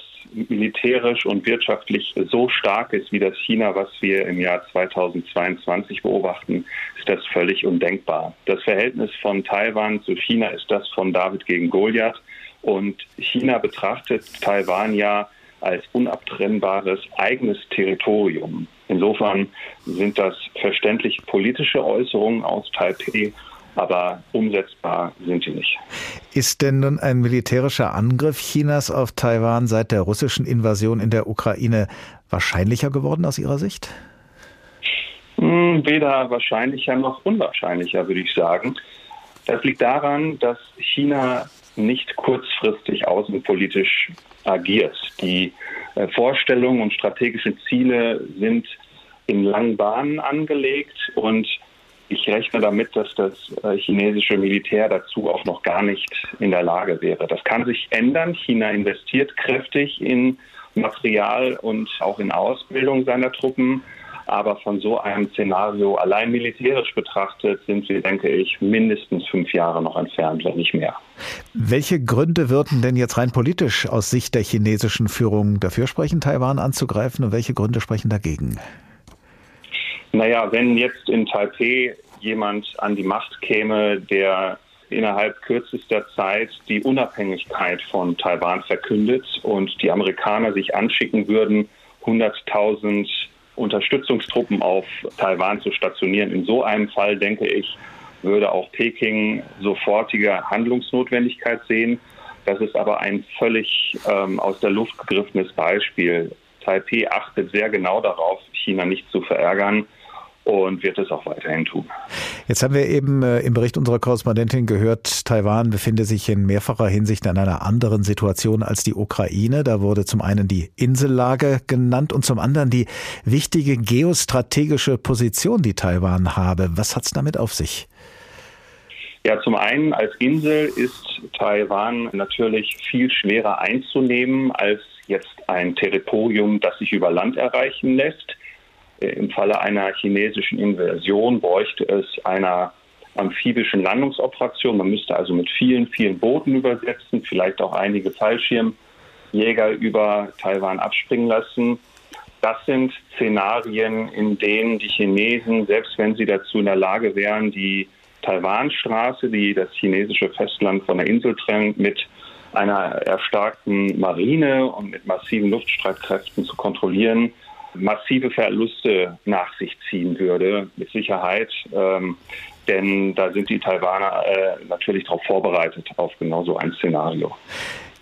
militärisch und wirtschaftlich so stark ist wie das China, was wir im Jahr 2022 beobachten, ist das völlig undenkbar. Das Verhältnis von Taiwan zu China ist das von David gegen Goliath. Und China betrachtet Taiwan ja als unabtrennbares eigenes Territorium. Insofern sind das verständlich politische Äußerungen aus Taipei, aber umsetzbar sind sie nicht. Ist denn nun ein militärischer Angriff Chinas auf Taiwan seit der russischen Invasion in der Ukraine wahrscheinlicher geworden aus Ihrer Sicht? Hm, weder wahrscheinlicher noch unwahrscheinlicher, würde ich sagen. Das liegt daran, dass China nicht kurzfristig außenpolitisch agiert. Die äh, Vorstellungen und strategischen Ziele sind in langen Bahnen angelegt und ich rechne damit, dass das äh, chinesische Militär dazu auch noch gar nicht in der Lage wäre. Das kann sich ändern. China investiert kräftig in Material und auch in Ausbildung seiner Truppen. Aber von so einem Szenario allein militärisch betrachtet sind wir, denke ich, mindestens fünf Jahre noch entfernt, wenn nicht mehr. Welche Gründe würden denn jetzt rein politisch aus Sicht der chinesischen Führung dafür sprechen, Taiwan anzugreifen und welche Gründe sprechen dagegen? Naja, wenn jetzt in Taipei jemand an die Macht käme, der innerhalb kürzester Zeit die Unabhängigkeit von Taiwan verkündet und die Amerikaner sich anschicken würden, 100.000 Unterstützungstruppen auf Taiwan zu stationieren. In so einem Fall, denke ich, würde auch Peking sofortige Handlungsnotwendigkeit sehen. Das ist aber ein völlig ähm, aus der Luft gegriffenes Beispiel. Taipei achtet sehr genau darauf, China nicht zu verärgern und wird es auch weiterhin tun. Jetzt haben wir eben äh, im Bericht unserer Korrespondentin gehört, Taiwan befinde sich in mehrfacher Hinsicht in einer anderen Situation als die Ukraine. Da wurde zum einen die Insellage genannt und zum anderen die wichtige geostrategische Position, die Taiwan habe. Was hat es damit auf sich? Ja, zum einen als Insel ist Taiwan natürlich viel schwerer einzunehmen als jetzt ein Territorium, das sich über Land erreichen lässt. Äh, Im Falle einer chinesischen Invasion bräuchte es einer amphibischen Landungsoperation. Man müsste also mit vielen, vielen Booten übersetzen, vielleicht auch einige Fallschirmjäger über Taiwan abspringen lassen. Das sind Szenarien, in denen die Chinesen, selbst wenn sie dazu in der Lage wären, die Taiwanstraße, die das chinesische Festland von der Insel trennt, mit einer erstarkten Marine und mit massiven Luftstreitkräften zu kontrollieren, massive Verluste nach sich ziehen würde, mit Sicherheit. Ähm, denn da sind die Taiwaner äh, natürlich darauf vorbereitet, auf genau so ein Szenario.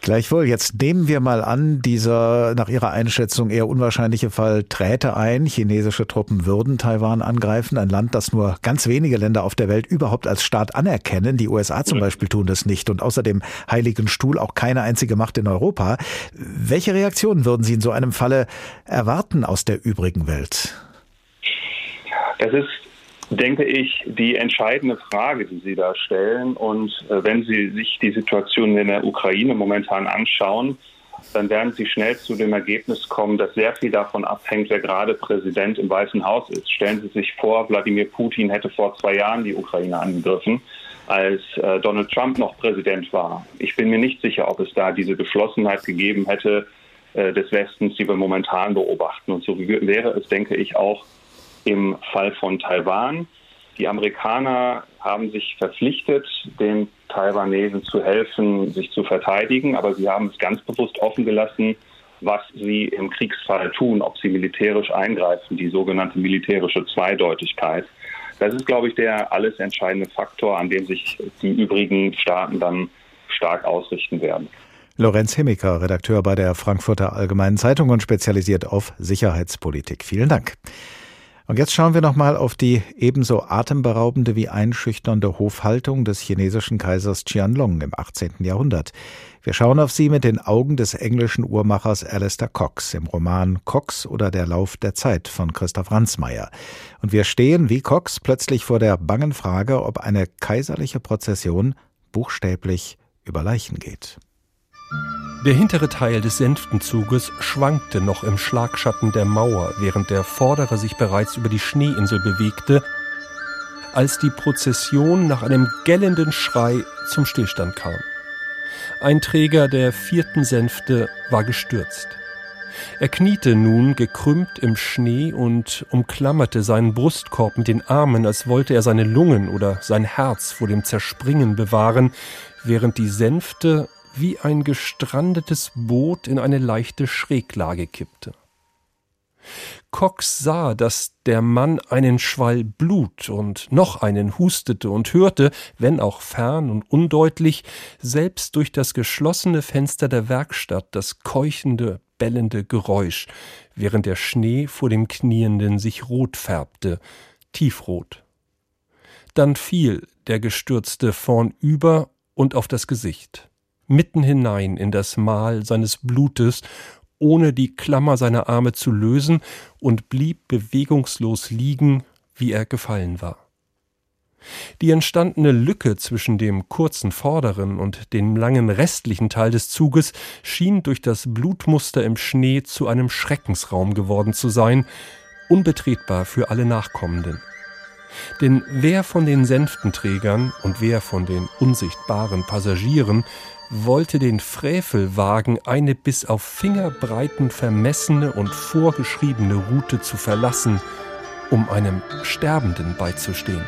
Gleichwohl, jetzt nehmen wir mal an, dieser nach Ihrer Einschätzung eher unwahrscheinliche Fall träte ein. Chinesische Truppen würden Taiwan angreifen, ein Land, das nur ganz wenige Länder auf der Welt überhaupt als Staat anerkennen. Die USA zum Beispiel tun das nicht und außer dem Heiligen Stuhl auch keine einzige Macht in Europa. Welche Reaktionen würden Sie in so einem Falle erwarten aus der übrigen Welt? Das ist denke ich, die entscheidende Frage, die Sie da stellen. Und äh, wenn Sie sich die Situation in der Ukraine momentan anschauen, dann werden Sie schnell zu dem Ergebnis kommen, dass sehr viel davon abhängt, wer gerade Präsident im Weißen Haus ist. Stellen Sie sich vor, Wladimir Putin hätte vor zwei Jahren die Ukraine angegriffen, als äh, Donald Trump noch Präsident war. Ich bin mir nicht sicher, ob es da diese Geschlossenheit gegeben hätte äh, des Westens, die wir momentan beobachten. Und so wäre es, denke ich, auch im Fall von Taiwan. Die Amerikaner haben sich verpflichtet, den Taiwanesen zu helfen, sich zu verteidigen, aber sie haben es ganz bewusst offen gelassen, was sie im Kriegsfall tun, ob sie militärisch eingreifen, die sogenannte militärische Zweideutigkeit. Das ist, glaube ich, der alles entscheidende Faktor, an dem sich die übrigen Staaten dann stark ausrichten werden. Lorenz Hemmiker, Redakteur bei der Frankfurter Allgemeinen Zeitung und spezialisiert auf Sicherheitspolitik. Vielen Dank. Und jetzt schauen wir nochmal auf die ebenso atemberaubende wie einschüchternde Hofhaltung des chinesischen Kaisers Qianlong im 18. Jahrhundert. Wir schauen auf sie mit den Augen des englischen Uhrmachers Alistair Cox im Roman Cox oder Der Lauf der Zeit von Christoph Ransmayr. Und wir stehen wie Cox plötzlich vor der bangen Frage, ob eine kaiserliche Prozession buchstäblich über Leichen geht. Der hintere Teil des Sänftenzuges schwankte noch im Schlagschatten der Mauer, während der vordere sich bereits über die Schneeinsel bewegte, als die Prozession nach einem gellenden Schrei zum Stillstand kam. Ein Träger der vierten Sänfte war gestürzt. Er kniete nun gekrümmt im Schnee und umklammerte seinen Brustkorb mit den Armen, als wollte er seine Lungen oder sein Herz vor dem Zerspringen bewahren, während die Sänfte wie ein gestrandetes Boot in eine leichte Schräglage kippte. Cox sah, dass der Mann einen Schwall Blut und noch einen hustete und hörte, wenn auch fern und undeutlich, selbst durch das geschlossene Fenster der Werkstatt das keuchende, bellende Geräusch, während der Schnee vor dem Knienden sich rot färbte, tiefrot. Dann fiel der Gestürzte vornüber und auf das Gesicht mitten hinein in das Mal seines Blutes, ohne die Klammer seiner Arme zu lösen, und blieb bewegungslos liegen, wie er gefallen war. Die entstandene Lücke zwischen dem kurzen vorderen und dem langen restlichen Teil des Zuges schien durch das Blutmuster im Schnee zu einem Schreckensraum geworden zu sein, unbetretbar für alle Nachkommenden. Denn wer von den Sänftenträgern und wer von den unsichtbaren Passagieren wollte den Frevel wagen, eine bis auf Fingerbreiten vermessene und vorgeschriebene Route zu verlassen, um einem Sterbenden beizustehen.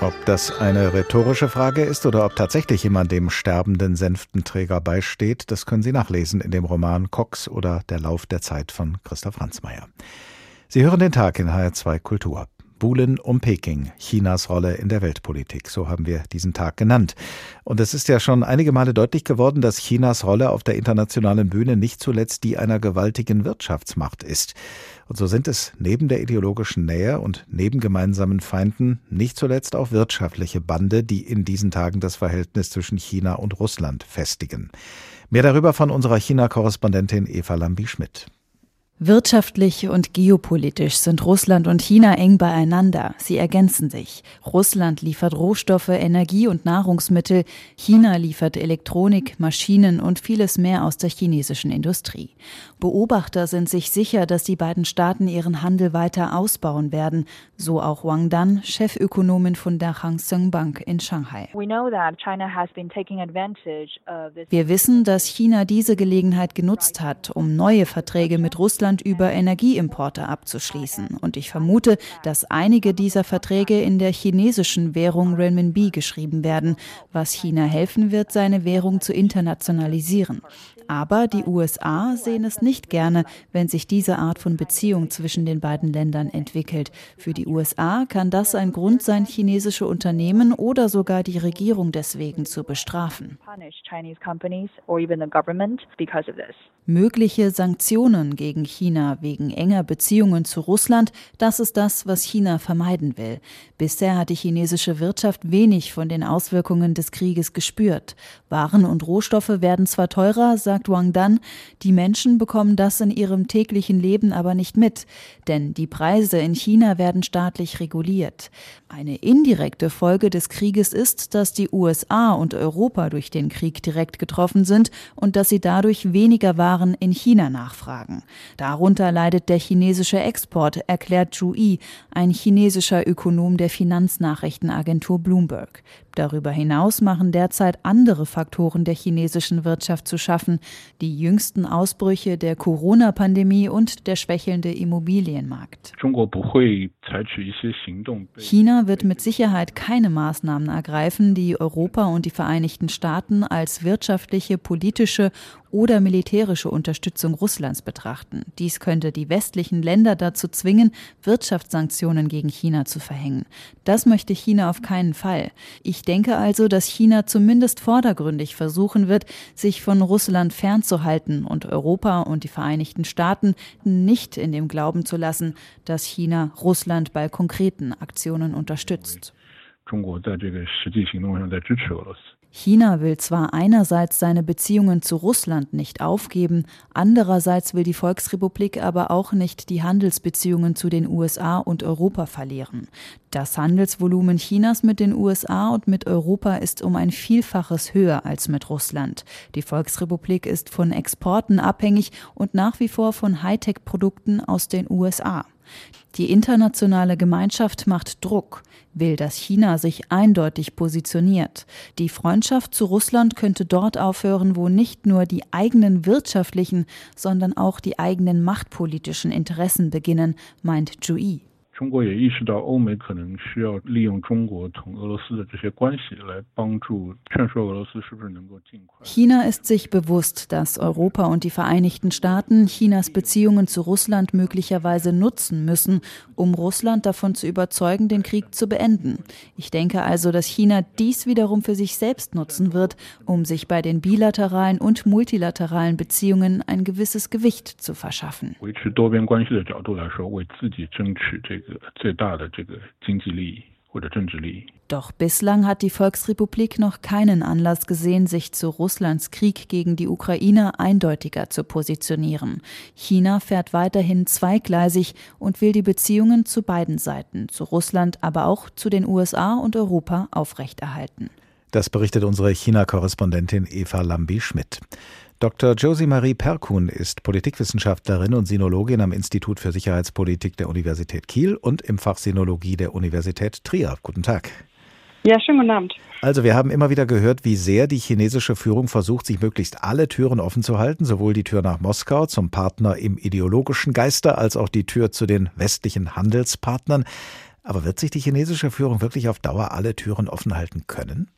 Ob das eine rhetorische Frage ist oder ob tatsächlich jemand dem sterbenden Sänftenträger beisteht, das können Sie nachlesen in dem Roman Cox oder Der Lauf der Zeit von Christoph Ransmayr. Sie hören den Tag in HR2 Kultur. Buhlen um Peking, Chinas Rolle in der Weltpolitik, so haben wir diesen Tag genannt. Und es ist ja schon einige Male deutlich geworden, dass Chinas Rolle auf der internationalen Bühne nicht zuletzt die einer gewaltigen Wirtschaftsmacht ist. Und so sind es neben der ideologischen Nähe und neben gemeinsamen Feinden nicht zuletzt auch wirtschaftliche Bande, die in diesen Tagen das Verhältnis zwischen China und Russland festigen. Mehr darüber von unserer China-Korrespondentin Eva Lambi-Schmidt. Wirtschaftlich und geopolitisch sind Russland und China eng beieinander. Sie ergänzen sich. Russland liefert Rohstoffe, Energie und Nahrungsmittel. China liefert Elektronik, Maschinen und vieles mehr aus der chinesischen Industrie. Beobachter sind sich sicher, dass die beiden Staaten ihren Handel weiter ausbauen werden. So auch Wang Dan, Chefökonomin von der Hang Seng Bank in Shanghai. Wir wissen, dass China diese Gelegenheit genutzt hat, um neue Verträge mit Russland Russland über Energieimporte abzuschließen. Und ich vermute, dass einige dieser Verträge in der chinesischen Währung Renminbi geschrieben werden, was China helfen wird, seine Währung zu internationalisieren. Aber die USA sehen es nicht gerne, wenn sich diese Art von Beziehung zwischen den beiden Ländern entwickelt. Für die USA kann das ein Grund sein, chinesische Unternehmen oder sogar die Regierung deswegen zu bestrafen. Mögliche Sanktionen gegen China wegen enger Beziehungen zu Russland, das ist das, was China vermeiden will. Bisher hat die chinesische Wirtschaft wenig von den Auswirkungen des Krieges gespürt. Waren und Rohstoffe werden zwar teurer, sagt Wang Dan, die Menschen bekommen das in ihrem täglichen Leben aber nicht mit, denn die Preise in China werden staatlich reguliert. Eine indirekte Folge des Krieges ist, dass die USA und Europa durch den Krieg direkt getroffen sind und dass sie dadurch weniger Waren in China nachfragen. Darunter leidet der chinesische Export, erklärt Zhu Yi, ein chinesischer Ökonom der Finanznachrichtenagentur Bloomberg. Darüber hinaus machen derzeit andere Faktoren der chinesischen Wirtschaft zu schaffen, die jüngsten Ausbrüche der Corona-Pandemie und der schwächelnde Immobilienmarkt. China wird mit Sicherheit keine Maßnahmen ergreifen, die Europa und die Vereinigten Staaten als wirtschaftliche, politische oder militärische Unterstützung Russlands betrachten. Dies könnte die westlichen Länder dazu zwingen, Wirtschaftssanktionen gegen China zu verhängen. Das möchte China auf keinen Fall. Ich denke also, dass China zumindest vordergründig versuchen wird, sich von Russland fernzuhalten und Europa und die Vereinigten Staaten nicht in dem Glauben zu lassen, dass China Russland bei konkreten Aktionen unterstützt. China will zwar einerseits seine Beziehungen zu Russland nicht aufgeben, andererseits will die Volksrepublik aber auch nicht die Handelsbeziehungen zu den USA und Europa verlieren. Das Handelsvolumen Chinas mit den USA und mit Europa ist um ein Vielfaches höher als mit Russland. Die Volksrepublik ist von Exporten abhängig und nach wie vor von Hightech-Produkten aus den USA. Die internationale Gemeinschaft macht Druck, will, dass China sich eindeutig positioniert. Die Freundschaft zu Russland könnte dort aufhören, wo nicht nur die eigenen wirtschaftlichen, sondern auch die eigenen machtpolitischen Interessen beginnen, meint Zhu 中国也意识到欧美可能需要利用中国同俄罗斯的这些关系来帮助劝说俄罗斯是不是能够尽快。China ist sich bewusst, dass Europa und die Vereinigten Staaten Chinas Beziehungen zu Russland möglicherweise nutzen müssen, um Russland davon zu überzeugen, den Krieg zu beenden. Ich denke also, dass China dies wiederum für sich selbst nutzen wird, um sich bei den bilateralen und multilateralen Beziehungen ein gewisses Gewicht zu verschaffen. 维持多边关系的角度来说，为自己争取这个 最大的这个经济利益。Doch bislang hat die Volksrepublik noch keinen Anlass gesehen, sich zu Russlands Krieg gegen die Ukraine eindeutiger zu positionieren. China fährt weiterhin zweigleisig und will die Beziehungen zu beiden Seiten, zu Russland, aber auch zu den USA und Europa aufrechterhalten. Das berichtet unsere China-Korrespondentin Eva Lambi-Schmidt. Dr. Josie Marie Perkun ist Politikwissenschaftlerin und Sinologin am Institut für Sicherheitspolitik der Universität Kiel und im Fach Sinologie der Universität Trier. Guten Tag. Ja, schönen guten Abend. Also wir haben immer wieder gehört, wie sehr die chinesische Führung versucht, sich möglichst alle Türen offen zu halten, sowohl die Tür nach Moskau zum Partner im ideologischen Geiste als auch die Tür zu den westlichen Handelspartnern. Aber wird sich die chinesische Führung wirklich auf Dauer alle Türen offen halten können?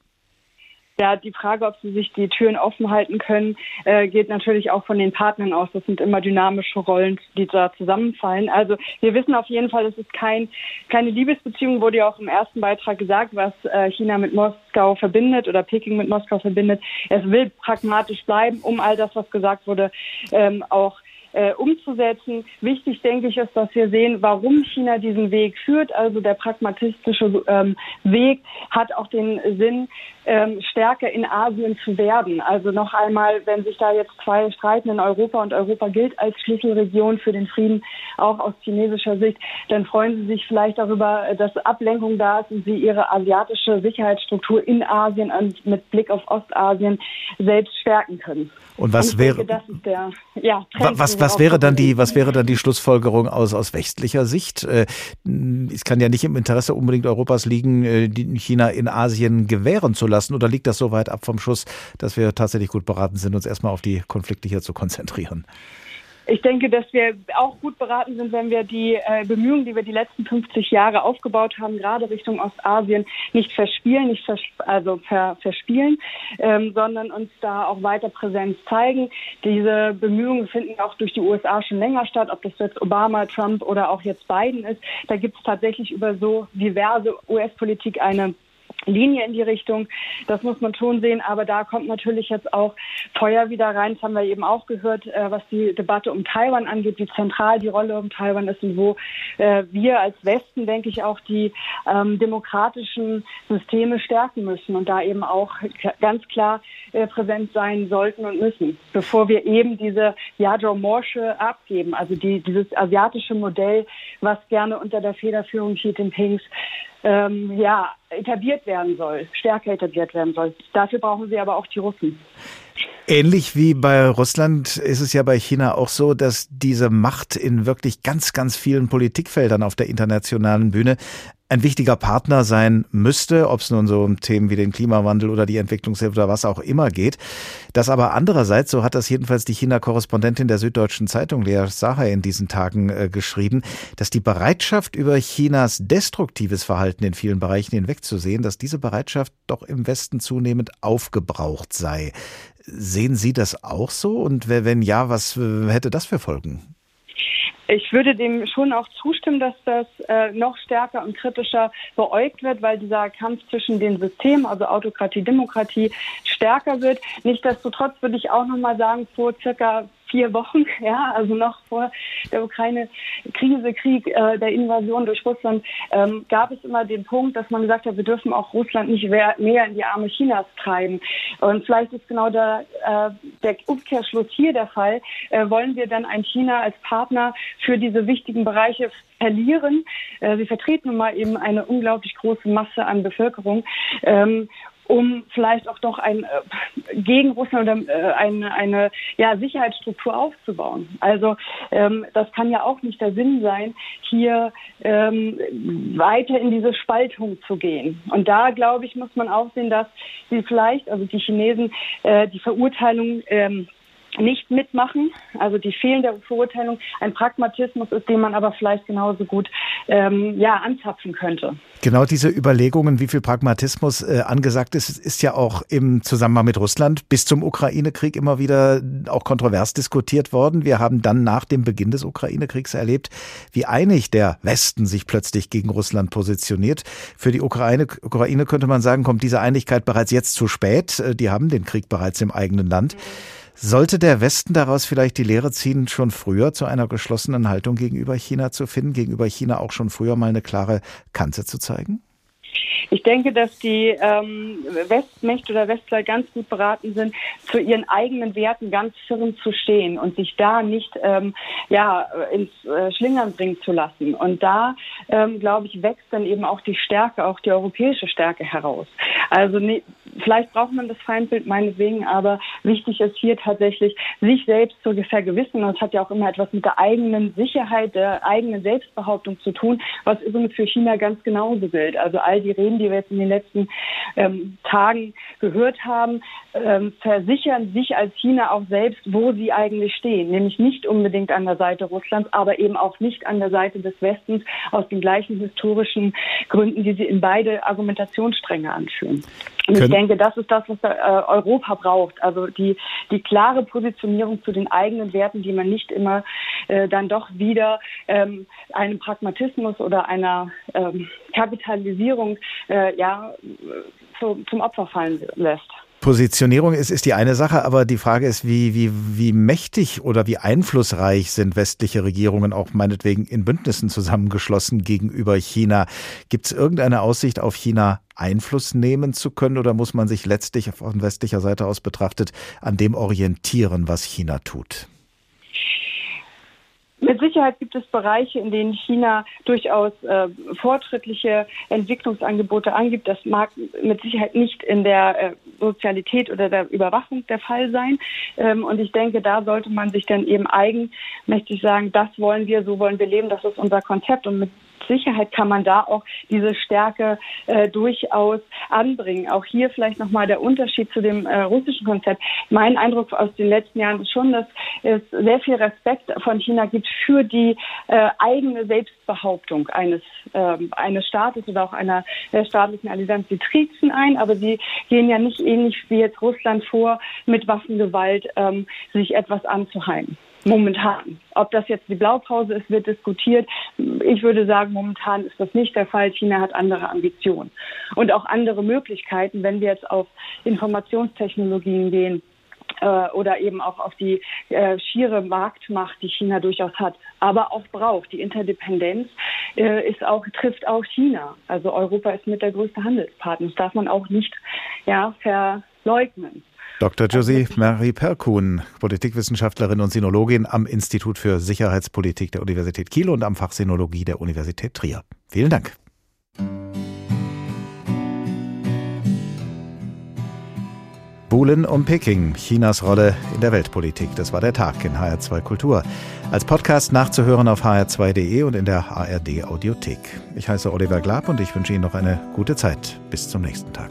Ja, die Frage, ob sie sich die Türen offen halten können, äh, geht natürlich auch von den Partnern aus. Das sind immer dynamische Rollen, die da zusammenfallen. Also wir wissen auf jeden Fall, es ist kein, keine Liebesbeziehung, wurde ja auch im ersten Beitrag gesagt, was äh, China mit Moskau verbindet oder Peking mit Moskau verbindet. Es will pragmatisch bleiben, um all das, was gesagt wurde, ähm, auch äh, umzusetzen. Wichtig, denke ich, ist, dass wir sehen, warum China diesen Weg führt. Also der pragmatistische ähm, Weg hat auch den Sinn, ähm, stärker in Asien zu werden. Also noch einmal, wenn sich da jetzt zwei streiten in Europa und Europa gilt als Schlüsselregion für den Frieden, auch aus chinesischer Sicht, dann freuen sie sich vielleicht darüber, dass Ablenkung da ist und sie ihre asiatische Sicherheitsstruktur in Asien und mit Blick auf Ostasien selbst stärken können. Und was und wäre denke, der, ja, was, was wäre dann die was wäre dann die Schlussfolgerung aus aus westlicher Sicht? Äh, es kann ja nicht im Interesse unbedingt Europas liegen, äh, China in Asien gewähren zu lassen. Oder liegt das so weit ab vom Schuss, dass wir tatsächlich gut beraten sind, uns erstmal auf die Konflikte hier zu konzentrieren? Ich denke, dass wir auch gut beraten sind, wenn wir die äh, Bemühungen, die wir die letzten 50 Jahre aufgebaut haben, gerade Richtung Ostasien, nicht verspielen, nicht vers also ver verspielen, ähm, sondern uns da auch weiter Präsenz zeigen. Diese Bemühungen finden auch durch die USA schon länger statt, ob das jetzt Obama, Trump oder auch jetzt Biden ist. Da gibt es tatsächlich über so diverse US-Politik eine Linie in die Richtung. Das muss man schon sehen. Aber da kommt natürlich jetzt auch Feuer wieder rein. Das haben wir eben auch gehört, äh, was die Debatte um Taiwan angeht, wie zentral die Rolle um Taiwan ist und wo äh, wir als Westen, denke ich, auch die ähm, demokratischen Systeme stärken müssen und da eben auch ganz klar äh, präsent sein sollten und müssen, bevor wir eben diese Yadro-Morsche abgeben, also die, dieses asiatische Modell, was gerne unter der Federführung Xi Jinpings ähm, ja, etabliert werden soll, stärker etabliert werden soll. Dafür brauchen sie aber auch die Russen. Ähnlich wie bei Russland ist es ja bei China auch so, dass diese Macht in wirklich ganz, ganz vielen Politikfeldern auf der internationalen Bühne ein wichtiger Partner sein müsste, ob es nun so um Themen wie den Klimawandel oder die Entwicklungshilfe oder was auch immer geht. Das aber andererseits, so hat das jedenfalls die China-Korrespondentin der Süddeutschen Zeitung, Lea Sacher, in diesen Tagen äh, geschrieben, dass die Bereitschaft, über Chinas destruktives Verhalten in vielen Bereichen hinwegzusehen, dass diese Bereitschaft doch im Westen zunehmend aufgebraucht sei. Sehen Sie das auch so? Und wenn ja, was äh, hätte das für Folgen? Ich würde dem schon auch zustimmen, dass das äh, noch stärker und kritischer beäugt wird, weil dieser Kampf zwischen den Systemen, also Autokratie, Demokratie, stärker wird. Nichtsdestotrotz würde ich auch noch mal sagen, vor circa vier Wochen, ja, also noch vor der Ukraine-Krise, Krieg, äh, der Invasion durch Russland, ähm, gab es immer den Punkt, dass man gesagt hat, wir dürfen auch Russland nicht mehr, in die Arme Chinas treiben. Und vielleicht ist genau der, äh, der Umkehrschluss hier der Fall. Äh, wollen wir dann ein China als Partner für diese wichtigen Bereiche verlieren? Äh, sie vertreten nun mal eben eine unglaublich große Masse an Bevölkerung. Ähm, um vielleicht auch doch ein äh, gegen Russland oder äh, eine, eine ja, Sicherheitsstruktur aufzubauen. Also ähm, das kann ja auch nicht der Sinn sein, hier ähm, weiter in diese Spaltung zu gehen. Und da glaube ich muss man auch sehen, dass sie vielleicht, also die Chinesen, äh, die Verurteilung ähm, nicht mitmachen, also die fehlende Verurteilung, ein Pragmatismus ist, den man aber vielleicht genauso gut ähm, ja, anzapfen könnte. Genau diese Überlegungen, wie viel Pragmatismus äh, angesagt ist, ist ja auch im Zusammenhang mit Russland bis zum Ukraine-Krieg immer wieder auch kontrovers diskutiert worden. Wir haben dann nach dem Beginn des Ukraine-Kriegs erlebt, wie einig der Westen sich plötzlich gegen Russland positioniert. Für die Ukraine, Ukraine könnte man sagen, kommt diese Einigkeit bereits jetzt zu spät. Äh, die haben den Krieg bereits im eigenen Land. Mhm. Sollte der Westen daraus vielleicht die Lehre ziehen, schon früher zu einer geschlossenen Haltung gegenüber China zu finden, gegenüber China auch schon früher mal eine klare Kante zu zeigen? Ich denke, dass die ähm, Westmächte oder Westler ganz gut beraten sind, zu ihren eigenen Werten ganz firm zu stehen und sich da nicht ähm, ja, ins äh, Schlingern bringen zu lassen. Und da, ähm, glaube ich, wächst dann eben auch die Stärke, auch die europäische Stärke heraus. Also ne, vielleicht braucht man das Feindbild meinetwegen, aber wichtig ist hier tatsächlich, sich selbst zu vergewissen. Und das hat ja auch immer etwas mit der eigenen Sicherheit, der eigenen Selbstbehauptung zu tun, was übrigens für China ganz genauso gilt. Also all die Reden, die wir jetzt in den letzten ähm, Tagen gehört haben, ähm, versichern sich als China auch selbst, wo sie eigentlich stehen. Nämlich nicht unbedingt an der Seite Russlands, aber eben auch nicht an der Seite des Westens aus den gleichen historischen Gründen, die sie in beide Argumentationsstränge anführen. Und ich denke, das ist das, was äh, Europa braucht. Also die, die klare Positionierung zu den eigenen Werten, die man nicht immer äh, dann doch wieder ähm, einem Pragmatismus oder einer ähm, Kapitalisierung äh, ja, zu, zum Opfer fallen lässt. Positionierung ist, ist die eine Sache, aber die Frage ist, wie, wie, wie mächtig oder wie einflussreich sind westliche Regierungen auch meinetwegen in Bündnissen zusammengeschlossen gegenüber China? Gibt es irgendeine Aussicht auf China Einfluss nehmen zu können oder muss man sich letztlich von westlicher Seite aus betrachtet an dem orientieren, was China tut? Mit Sicherheit gibt es Bereiche, in denen China durchaus äh, fortschrittliche Entwicklungsangebote angibt. Das mag mit Sicherheit nicht in der äh, Sozialität oder der Überwachung der Fall sein. Ähm, und ich denke, da sollte man sich dann eben eigenmächtig sagen, das wollen wir, so wollen wir leben, das ist unser Konzept. Und mit Sicherheit kann man da auch diese Stärke äh, durchaus anbringen. Auch hier vielleicht nochmal der Unterschied zu dem äh, russischen Konzept. Mein Eindruck aus den letzten Jahren ist schon, dass es sehr viel Respekt von China gibt für die äh, eigene Selbstbehauptung eines, äh, eines Staates oder auch einer äh, staatlichen Allianz. Sie triezen ein, aber sie gehen ja nicht ähnlich wie jetzt Russland vor, mit Waffengewalt ähm, sich etwas anzuheimen momentan. Ob das jetzt die Blaupause ist, wird diskutiert. Ich würde sagen, momentan ist das nicht der Fall. China hat andere Ambitionen und auch andere Möglichkeiten, wenn wir jetzt auf Informationstechnologien gehen äh, oder eben auch auf die äh, schiere Marktmacht, die China durchaus hat, aber auch braucht. Die Interdependenz äh, ist auch, trifft auch China. Also Europa ist mit der größte Handelspartner. Das darf man auch nicht ja, verleugnen. Dr. Josie Marie Perkun, Politikwissenschaftlerin und Sinologin am Institut für Sicherheitspolitik der Universität Kiel und am Fach Sinologie der Universität Trier. Vielen Dank. Buhlen um Peking, Chinas Rolle in der Weltpolitik. Das war der Tag in HR2 Kultur. Als Podcast nachzuhören auf hr2.de und in der ARD Audiothek. Ich heiße Oliver Glab und ich wünsche Ihnen noch eine gute Zeit. Bis zum nächsten Tag.